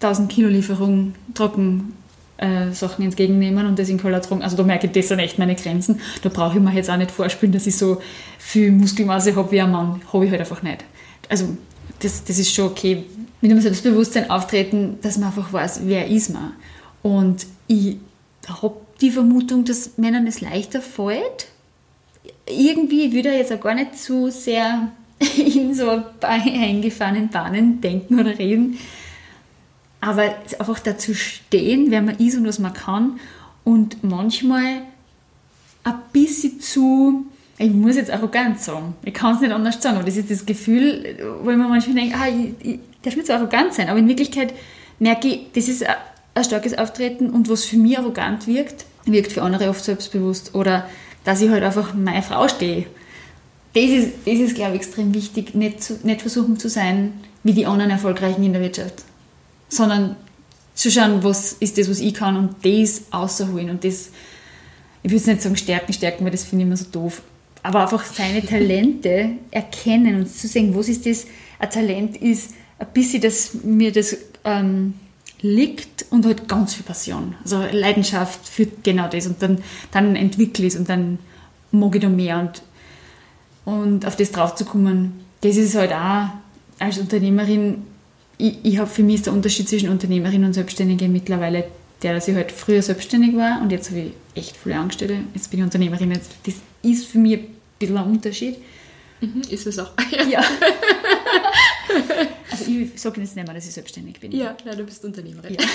1000 Kilo Lieferung trocken äh, Sachen entgegennehmen und das in tragen. Also da merke ich, das sind echt meine Grenzen. Da brauche ich mir jetzt auch nicht vorspielen, dass ich so viel Muskelmasse habe wie ein Mann. Habe ich halt einfach nicht. Also das, das ist schon okay. Mit einem Selbstbewusstsein auftreten, dass man einfach weiß, wer ist man. Und ich habe die Vermutung, dass Männern es leichter fällt. Irgendwie würde ich jetzt auch gar nicht zu sehr in so eingefahrenen Bahnen denken oder reden, aber einfach dazu stehen, wer man ist und was man kann. Und manchmal ein bisschen zu, ich muss jetzt arrogant sagen, ich kann es nicht anders sagen, aber das ist das Gefühl, wo ich mir manchmal denke, ah, ich, ich darf nicht so arrogant sein, aber in Wirklichkeit merke ich, das ist ein, starkes Auftreten und was für mich arrogant wirkt, wirkt für andere oft selbstbewusst. Oder dass ich halt einfach meine Frau stehe. Das ist, das ist glaube ich, extrem wichtig, nicht, zu, nicht versuchen zu sein wie die anderen Erfolgreichen in der Wirtschaft sondern zu schauen, was ist das, was ich kann und das außerholen und das, ich würde nicht sagen stärken, stärken, weil das finde ich immer so doof, aber einfach seine Talente erkennen und zu sehen, was ist das, ein Talent ist ein bisschen, dass mir das ähm, liegt und halt ganz viel Passion, also Leidenschaft für genau das. Und dann, dann entwickle ich es und dann mag ich da mehr. Und, und auf das drauf zu kommen, das ist halt auch als Unternehmerin ich, ich habe für mich ist der Unterschied zwischen Unternehmerin und Selbstständige mittlerweile der, dass ich halt früher selbstständig war und jetzt habe ich echt viele Angestellte. Jetzt bin ich Unternehmerin. Jetzt, das ist für mich ein bisschen ein Unterschied. Mhm, ist es auch. ja. also ich sage jetzt nicht mehr, dass ich selbstständig bin. Ja, klar, du bist Unternehmerin. Ja,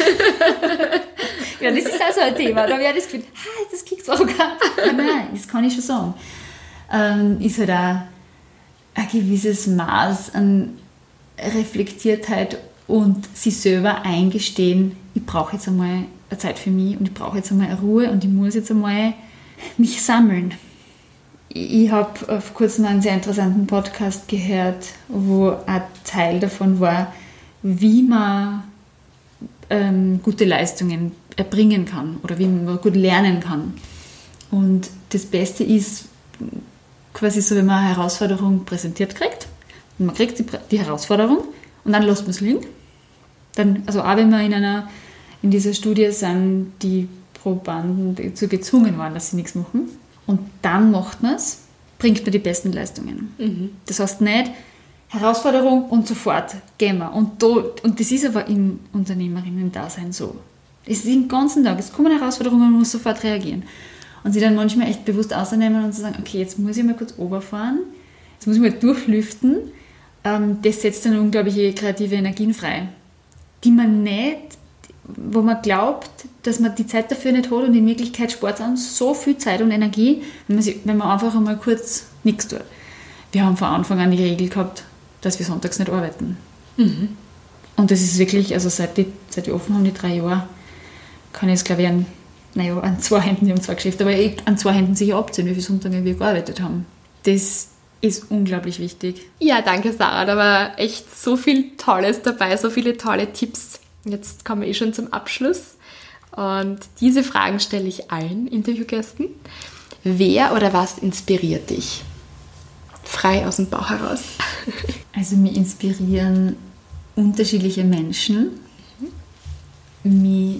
ja das ist auch so ein Thema. Da habe ich auch das Gefühl, ah, das klingt so arrogant. Nein, nein, das kann ich schon sagen. Ähm, ist halt auch ein gewisses Maß an Reflektiertheit und sich selber eingestehen, ich brauche jetzt einmal eine Zeit für mich und ich brauche jetzt einmal eine Ruhe und ich muss jetzt einmal mich sammeln. Ich habe vor kurzem einen sehr interessanten Podcast gehört, wo ein Teil davon war, wie man ähm, gute Leistungen erbringen kann oder wie man gut lernen kann. Und das Beste ist quasi so, wenn man eine Herausforderung präsentiert kriegt und man kriegt die, die Herausforderung und dann lässt man es liegen. Dann, also auch wenn wir in, einer, in dieser Studie sind, die Probanden dazu gezwungen waren, dass sie nichts machen. und dann macht man es, bringt man die besten Leistungen. Mhm. Das heißt nicht Herausforderung und sofort gehen wir. Und, da, und das ist aber im Unternehmerinnen-Dasein so. Es ist den ganzen Tag, es kommen Herausforderungen und man muss sofort reagieren. Und sie dann manchmal echt bewusst ausnehmen und zu sagen, okay, jetzt muss ich mal kurz oberfahren, jetzt muss ich mal durchlüften. Ähm, das setzt dann unglaubliche kreative Energien frei, die man nicht, wo man glaubt, dass man die Zeit dafür nicht hat und in Wirklichkeit spart es an so viel Zeit und Energie, wenn man, sich, wenn man einfach einmal kurz nichts tut. Wir haben von Anfang an die Regel gehabt, dass wir sonntags nicht arbeiten. Und das ist wirklich, also seit, die, seit wir offen haben, die drei Jahre, kann ich es glaube ich an, naja, an zwei Händen, die haben zwei Geschäfte, aber an zwei Händen sicher abziehen, wie viele Sonntage wir gearbeitet haben. Das ist unglaublich wichtig. Ja, danke Sarah, da war echt so viel Tolles dabei, so viele tolle Tipps. Jetzt kommen wir eh schon zum Abschluss und diese Fragen stelle ich allen Interviewgästen. Wer oder was inspiriert dich? Frei aus dem Bauch heraus. Also mich inspirieren unterschiedliche Menschen. Mich, äh,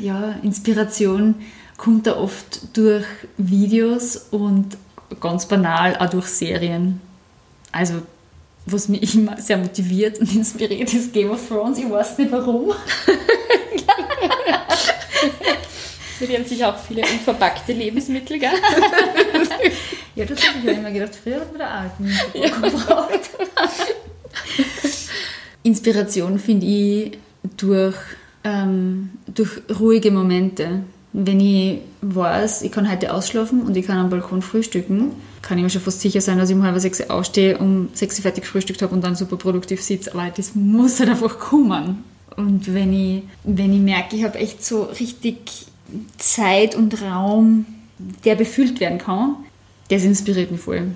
ja, Inspiration kommt da oft durch Videos und ganz banal auch durch Serien. Also was mich immer sehr motiviert und inspiriert ist Game of Thrones. Ich weiß nicht warum. Nennen sich auch viele unverpackte Lebensmittel, gell? Ja, das habe ich ja immer gedacht. Früher hat man da alten gebraucht. Inspiration finde ich durch, ähm, durch ruhige Momente. Wenn ich weiß, ich kann heute ausschlafen und ich kann am Balkon frühstücken, kann ich mir schon fast sicher sein, dass ich um halb sechs aufstehe, um sechs fertig gefrühstückt habe und dann super produktiv sitze. Aber das muss halt einfach kommen. Und wenn ich, wenn ich merke, ich habe echt so richtig Zeit und Raum, der befüllt werden kann, das inspiriert mich voll.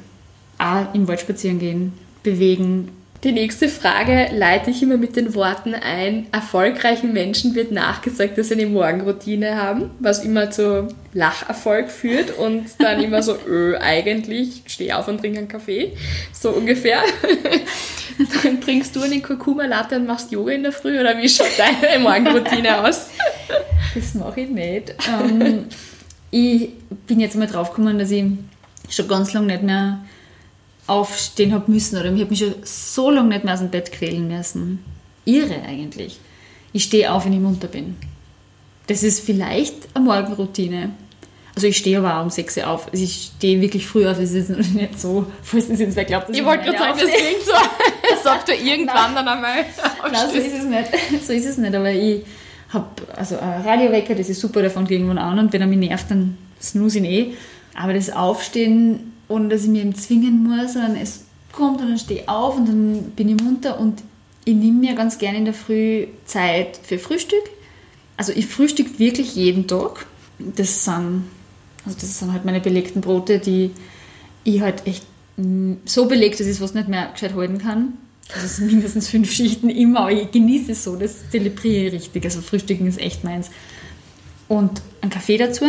Auch im Wald spazieren gehen, bewegen. Die nächste Frage leite ich immer mit den Worten ein. Erfolgreichen Menschen wird nachgesagt, dass sie eine Morgenroutine haben, was immer zu Lacherfolg führt und dann immer so, öh, eigentlich, steh auf und trink einen Kaffee. So ungefähr. Dann trinkst du einen Kurkuma-Latte und machst Yoga in der Früh oder wie schaut deine Morgenroutine aus? Das mache ich nicht. Ähm, ich bin jetzt mal draufgekommen, dass ich schon ganz lange nicht mehr aufstehen habe müssen oder ich habe mich schon so lange nicht mehr aus dem Bett quälen müssen. Irre eigentlich. Ich stehe auf, wenn ich munter bin. Das ist vielleicht eine Morgenroutine. Also ich stehe aber auch um 6 Uhr auf. Also ich stehe wirklich früh auf. Es ist nicht so, falls es jetzt wer glaubt, dass Ich wollte gerade sagen, das klingt so, als ob du irgendwann dann einmal Nein, so ist es nicht. So ist es nicht. Aber ich habe also ein Radiowecker, das ist super, davon geht irgendwann an. Und wenn er mich nervt, dann snooze ich ihn eh. Aber das Aufstehen, ohne dass ich mich eben zwingen muss, sondern es kommt und dann stehe ich auf und dann bin ich munter. Und ich nehme mir ganz gerne in der Früh Zeit für Frühstück. Also ich frühstück wirklich jeden Tag. Das sind, also das sind halt meine belegten Brote, die ich halt echt mm, so belegt, dass ich es fast nicht mehr gescheit halten kann. Also es sind mindestens fünf Schichten immer, aber ich genieße es so, das zelebriere ich richtig. Also Frühstücken ist echt meins. Und einen Kaffee dazu.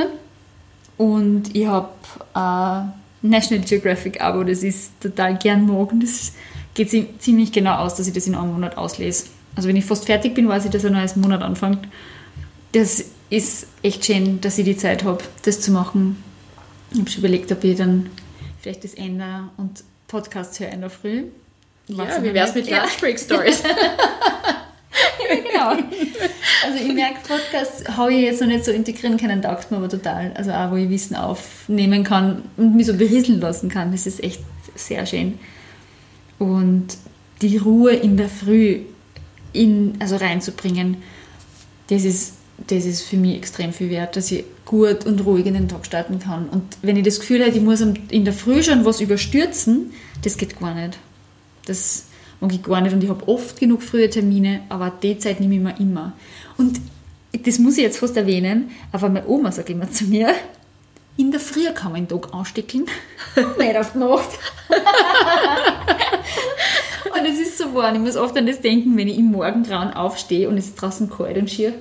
Und ich habe ein National Geographic Abo, das ist total gern mag und das geht zi- ziemlich genau aus, dass ich das in einem Monat auslese. Also wenn ich fast fertig bin, weiß ich, dass ein neues Monat anfängt. Das ist echt schön, dass ich die Zeit habe, das zu machen. Ich habe schon überlegt, ob ich dann vielleicht das ändere und Podcasts höre in der Früh. Weiß Ja, wie wär's nicht. mit Ja. Lunch Break Stories? genau. Also ich merke, Podcasts habe ich jetzt noch nicht so integrieren können, taugt mir aber total. Also auch, wo ich Wissen aufnehmen kann und mich so berieseln lassen kann. Das ist echt sehr schön. Und die Ruhe in der Früh in, also reinzubringen, das ist, das ist für mich extrem viel wert, dass ich gut und ruhig in den Tag starten kann. Und wenn ich das Gefühl habe, ich muss in der Früh schon was überstürzen, das geht gar nicht. Das mag ich gar nicht und ich habe oft genug frühe Termine, aber die Zeit nehme ich mir immer. Und das muss ich jetzt fast erwähnen, aber meine Oma sagt immer zu mir, in der Früh kann man den Tag ansteckeln, nicht auf die Nacht. und es ist so wahr, ich muss oft an das denken, wenn ich im Morgengrauen aufstehe und es ist draußen kalt und schier.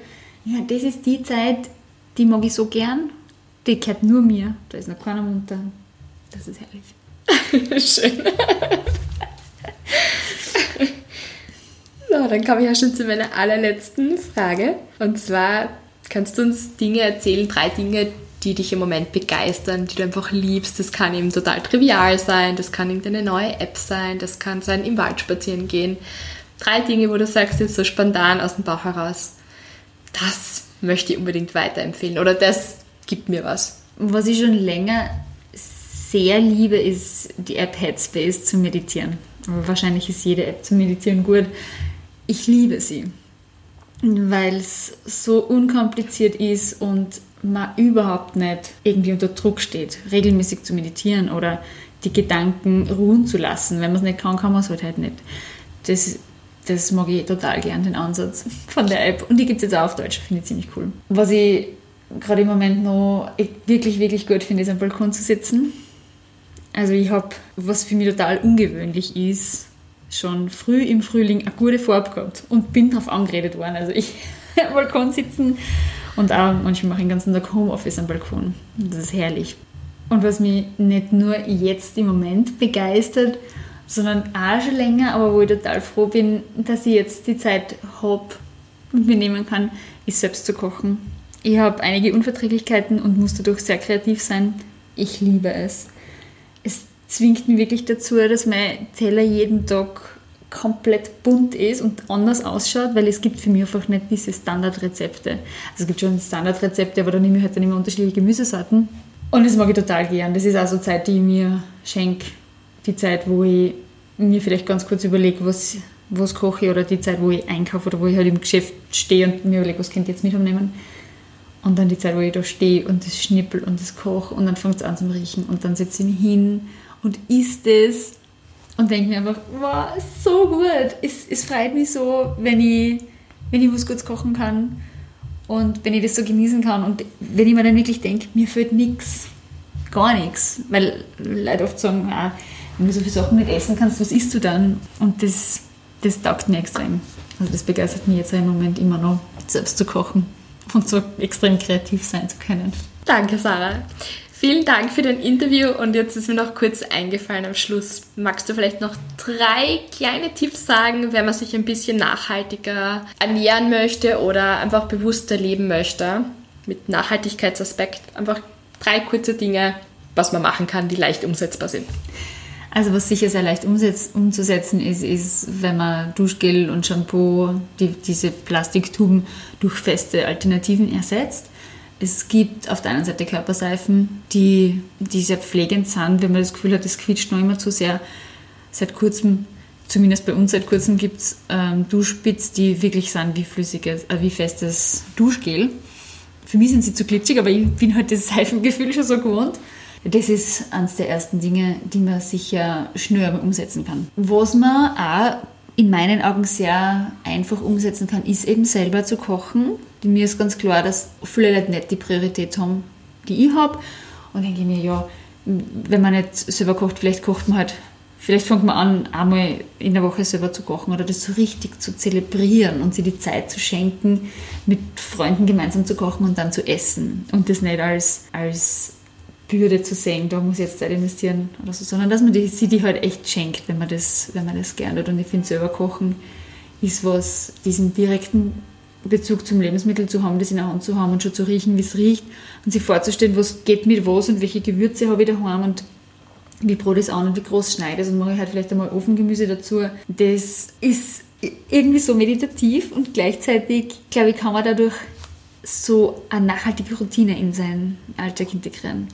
Ja, das ist die Zeit, die mag ich so gern. Die gehört nur mir. Da ist noch keiner munter. Das ist herrlich. Schön. So, dann komme ich ja schon zu meiner allerletzten Frage. Und zwar kannst du uns Dinge erzählen, drei Dinge, die dich im Moment begeistern, die du einfach liebst. Das kann eben total trivial sein, das kann irgendeine neue App sein, das kann sein im Wald spazieren gehen. Drei Dinge, wo du sagst, jetzt so spontan aus dem Bauch heraus, das möchte ich unbedingt weiterempfehlen oder das gibt mir was. Was ich schon länger sehr liebe, ist die App Headspace zu meditieren. Aber wahrscheinlich ist jede App zum Meditieren gut. Ich liebe sie, weil es so unkompliziert ist und man überhaupt nicht irgendwie unter Druck steht, regelmäßig zu meditieren oder die Gedanken ruhen zu lassen. Wenn man es nicht kann, kann man es halt, halt nicht. Das, das mag ich total gern, den Ansatz von der App. Und die gibt es jetzt auch auf Deutsch, finde ich ziemlich cool. Was ich gerade im Moment noch wirklich, wirklich gut finde, ist am Balkon zu sitzen. Also ich habe, was für mich total ungewöhnlich ist, schon früh im Frühling eine gute Farbe gehabt und bin darauf angeredet worden. Also ich am Balkon sitzen und auch manchmal mache ich den ganzen Tag Homeoffice am Balkon. Das ist herrlich. Und was mich nicht nur jetzt im Moment begeistert, sondern auch schon länger, aber wo ich total froh bin, dass ich jetzt die Zeit habe und mir nehmen kann, ist selbst zu kochen. Ich habe einige Unverträglichkeiten und muss dadurch sehr kreativ sein. Ich liebe es. Zwingt mich wirklich dazu, dass mein Teller jeden Tag komplett bunt ist und anders ausschaut, weil es gibt für mich einfach nicht diese Standardrezepte. Also es gibt schon Standardrezepte, aber da nehme ich halt dann immer unterschiedliche Gemüsesorten. Und das mag ich total gern. Das ist also Zeit, die ich mir schenke. Die Zeit, wo ich mir vielleicht ganz kurz überlege, was, was koche ich oder die Zeit, wo ich einkaufe oder wo ich halt im Geschäft stehe und mir überlege, was könnte ich jetzt mitnehmen. Und dann die Zeit, wo ich da stehe und das schnippel und das koche und dann fängt es an zu riechen und dann setze ich mich hin und isst es und denke mir einfach, wow, so gut. Es, es freut mich so, wenn ich, wenn ich was Gutes kochen kann und wenn ich das so genießen kann und wenn ich mir dann wirklich denke, mir fehlt nichts, gar nichts, weil Leute oft sagen, ah, wenn du so viele Sachen nicht essen kannst, was isst du dann? Und das, das taugt mir extrem. Also das begeistert mich jetzt im Moment immer noch, selbst zu kochen und so extrem kreativ sein zu können. Danke, Sarah. Vielen Dank für dein Interview und jetzt ist mir noch kurz eingefallen am Schluss. Magst du vielleicht noch drei kleine Tipps sagen, wenn man sich ein bisschen nachhaltiger ernähren möchte oder einfach bewusster leben möchte mit Nachhaltigkeitsaspekt? Einfach drei kurze Dinge, was man machen kann, die leicht umsetzbar sind. Also was sicher sehr leicht umzusetzen ist, ist, wenn man Duschgel und Shampoo, die, diese Plastiktuben durch feste Alternativen ersetzt. Es gibt auf der einen Seite Körperseifen, die, die sehr pflegend sind, wenn man das Gefühl hat, es quietscht noch immer zu sehr. Seit kurzem, zumindest bei uns seit kurzem, gibt es ähm, Duschspitz, die wirklich sind wie flüssiges, äh, wie festes Duschgel. Für mich sind sie zu glitschig, aber ich bin halt das Seifengefühl schon so gewohnt. Das ist eines der ersten Dinge, die man sicher schnell umsetzen kann. Was man auch in meinen Augen sehr einfach umsetzen kann, ist eben selber zu kochen. Mir ist ganz klar, dass viele Leute nicht die Priorität haben, die ich habe. Und denke ich mir, ja, wenn man nicht selber kocht, vielleicht kocht man halt, vielleicht fängt man an, einmal in der Woche selber zu kochen oder das so richtig zu zelebrieren und sich die Zeit zu schenken, mit Freunden gemeinsam zu kochen und dann zu essen. Und das nicht als, als Bürde zu sehen, da muss ich jetzt Zeit investieren oder so, sondern dass man die, sie die halt echt schenkt, wenn man das, wenn man das gerne hat. Und ich finde, selber kochen ist was, diesen direkten Bezug zum Lebensmittel zu haben, das in der Hand zu haben und schon zu riechen, wie es riecht und sich vorzustellen, was geht mit was und welche Gewürze habe ich daheim und wie Brot ist an und wie groß schneide ich und mache ich halt vielleicht einmal Ofengemüse dazu. Das ist irgendwie so meditativ und gleichzeitig, glaube ich, kann man dadurch so eine nachhaltige Routine in seinen Alltag integrieren.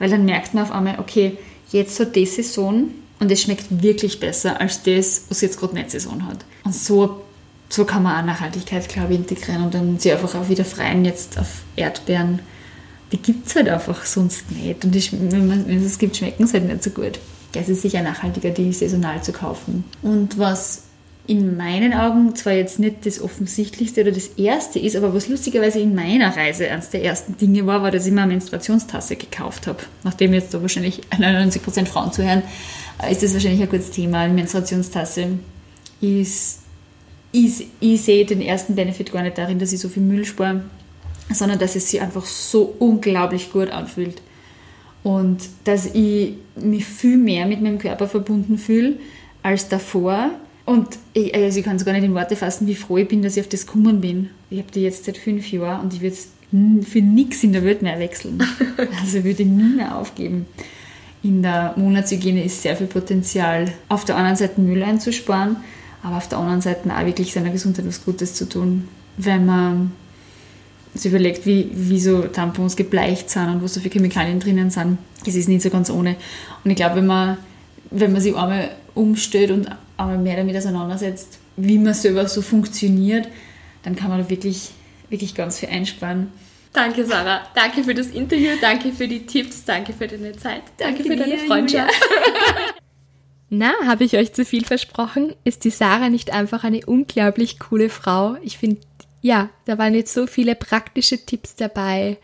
Weil dann merkt man auf einmal, okay, jetzt so die Saison und es schmeckt wirklich besser als das, was jetzt gerade nicht Saison hat. Und so, so kann man auch Nachhaltigkeit, glaube ich, integrieren und dann sie einfach auch wieder freien jetzt auf Erdbeeren. Die gibt es halt einfach sonst nicht. Und die, wenn, wenn es gibt, schmecken es halt nicht so gut. Es ist sicher nachhaltiger, die saisonal zu kaufen. Und was in meinen Augen zwar jetzt nicht das Offensichtlichste oder das Erste ist, aber was lustigerweise in meiner Reise eines der ersten Dinge war, war, dass ich mir eine Menstruationstasse gekauft habe. Nachdem jetzt da wahrscheinlich 99% Frauen zuhören, ist das wahrscheinlich ein gutes Thema. Eine Menstruationstasse ist, ist, ich sehe den ersten Benefit gar nicht darin, dass ich so viel Müll spare, sondern dass es sich einfach so unglaublich gut anfühlt. Und dass ich mich viel mehr mit meinem Körper verbunden fühle als davor und ich, also ich kann es gar nicht in Worte fassen, wie froh ich bin, dass ich auf das gekommen bin. Ich habe die jetzt seit fünf Jahren und ich würde es für nichts in der Welt mehr wechseln. Also würde nie mehr aufgeben. In der Monatshygiene ist sehr viel Potenzial, auf der anderen Seite Müll einzusparen, aber auf der anderen Seite auch wirklich seiner Gesundheit was Gutes zu tun. Wenn man sich überlegt, wie, wie so Tampons gebleicht sind und was so viele Chemikalien drinnen sind, es ist nicht so ganz ohne. Und ich glaube, wenn man, wenn man sich einmal umstellt und einmal mehr damit auseinandersetzt, wie man selber so funktioniert, dann kann man da wirklich, wirklich ganz viel einsparen. Danke, Sarah. Danke für das Interview, danke für die Tipps, danke für deine Zeit, danke, danke für deine Freundschaft. Na, habe ich euch zu viel versprochen? Ist die Sarah nicht einfach eine unglaublich coole Frau? Ich finde, ja, da waren jetzt so viele praktische Tipps dabei.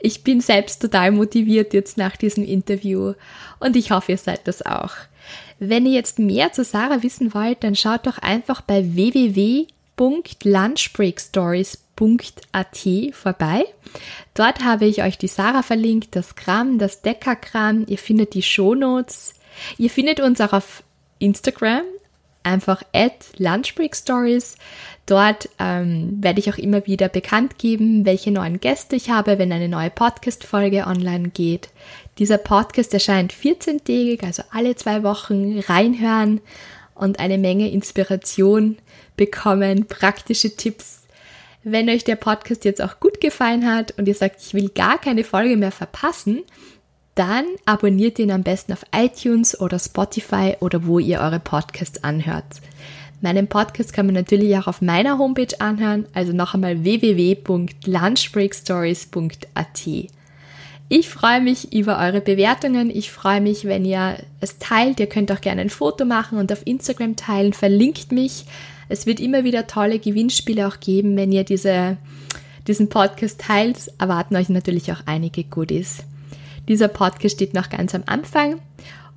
Ich bin selbst total motiviert jetzt nach diesem Interview und ich hoffe, ihr seid das auch. Wenn ihr jetzt mehr zu Sarah wissen wollt, dann schaut doch einfach bei www.lunchbreakstories.at vorbei. Dort habe ich euch die Sarah verlinkt, das Gramm, das Deckergramm. Ihr findet die Shownotes. Ihr findet uns auch auf Instagram, einfach at Lunchbreakstories. Dort ähm, werde ich auch immer wieder bekannt geben, welche neuen Gäste ich habe, wenn eine neue Podcast-Folge online geht. Dieser Podcast erscheint 14-tägig, also alle zwei Wochen reinhören und eine Menge Inspiration bekommen, praktische Tipps. Wenn euch der Podcast jetzt auch gut gefallen hat und ihr sagt, ich will gar keine Folge mehr verpassen, dann abonniert ihn am besten auf iTunes oder Spotify oder wo ihr eure Podcasts anhört. Meinen Podcast kann man natürlich auch auf meiner Homepage anhören, also noch einmal www.lunchbreakstories.at. Ich freue mich über eure Bewertungen. Ich freue mich, wenn ihr es teilt. Ihr könnt auch gerne ein Foto machen und auf Instagram teilen. Verlinkt mich. Es wird immer wieder tolle Gewinnspiele auch geben, wenn ihr diese, diesen Podcast teilt. Erwarten euch natürlich auch einige Goodies. Dieser Podcast steht noch ganz am Anfang.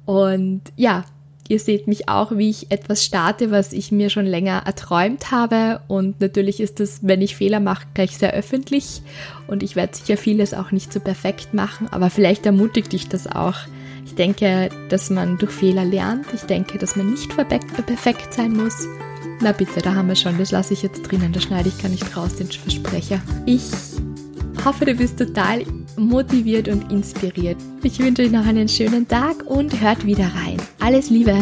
Und ja, Ihr seht mich auch, wie ich etwas starte, was ich mir schon länger erträumt habe. Und natürlich ist es, wenn ich Fehler mache, gleich sehr öffentlich. Und ich werde sicher vieles auch nicht so perfekt machen, aber vielleicht ermutigt dich das auch. Ich denke, dass man durch Fehler lernt. Ich denke, dass man nicht perfekt sein muss. Na bitte, da haben wir schon. Das lasse ich jetzt drinnen. Das schneide ich gar nicht raus, den Versprecher. Ich hoffe, du bist total motiviert und inspiriert. Ich wünsche euch noch einen schönen Tag und hört wieder rein. Alles Liebe!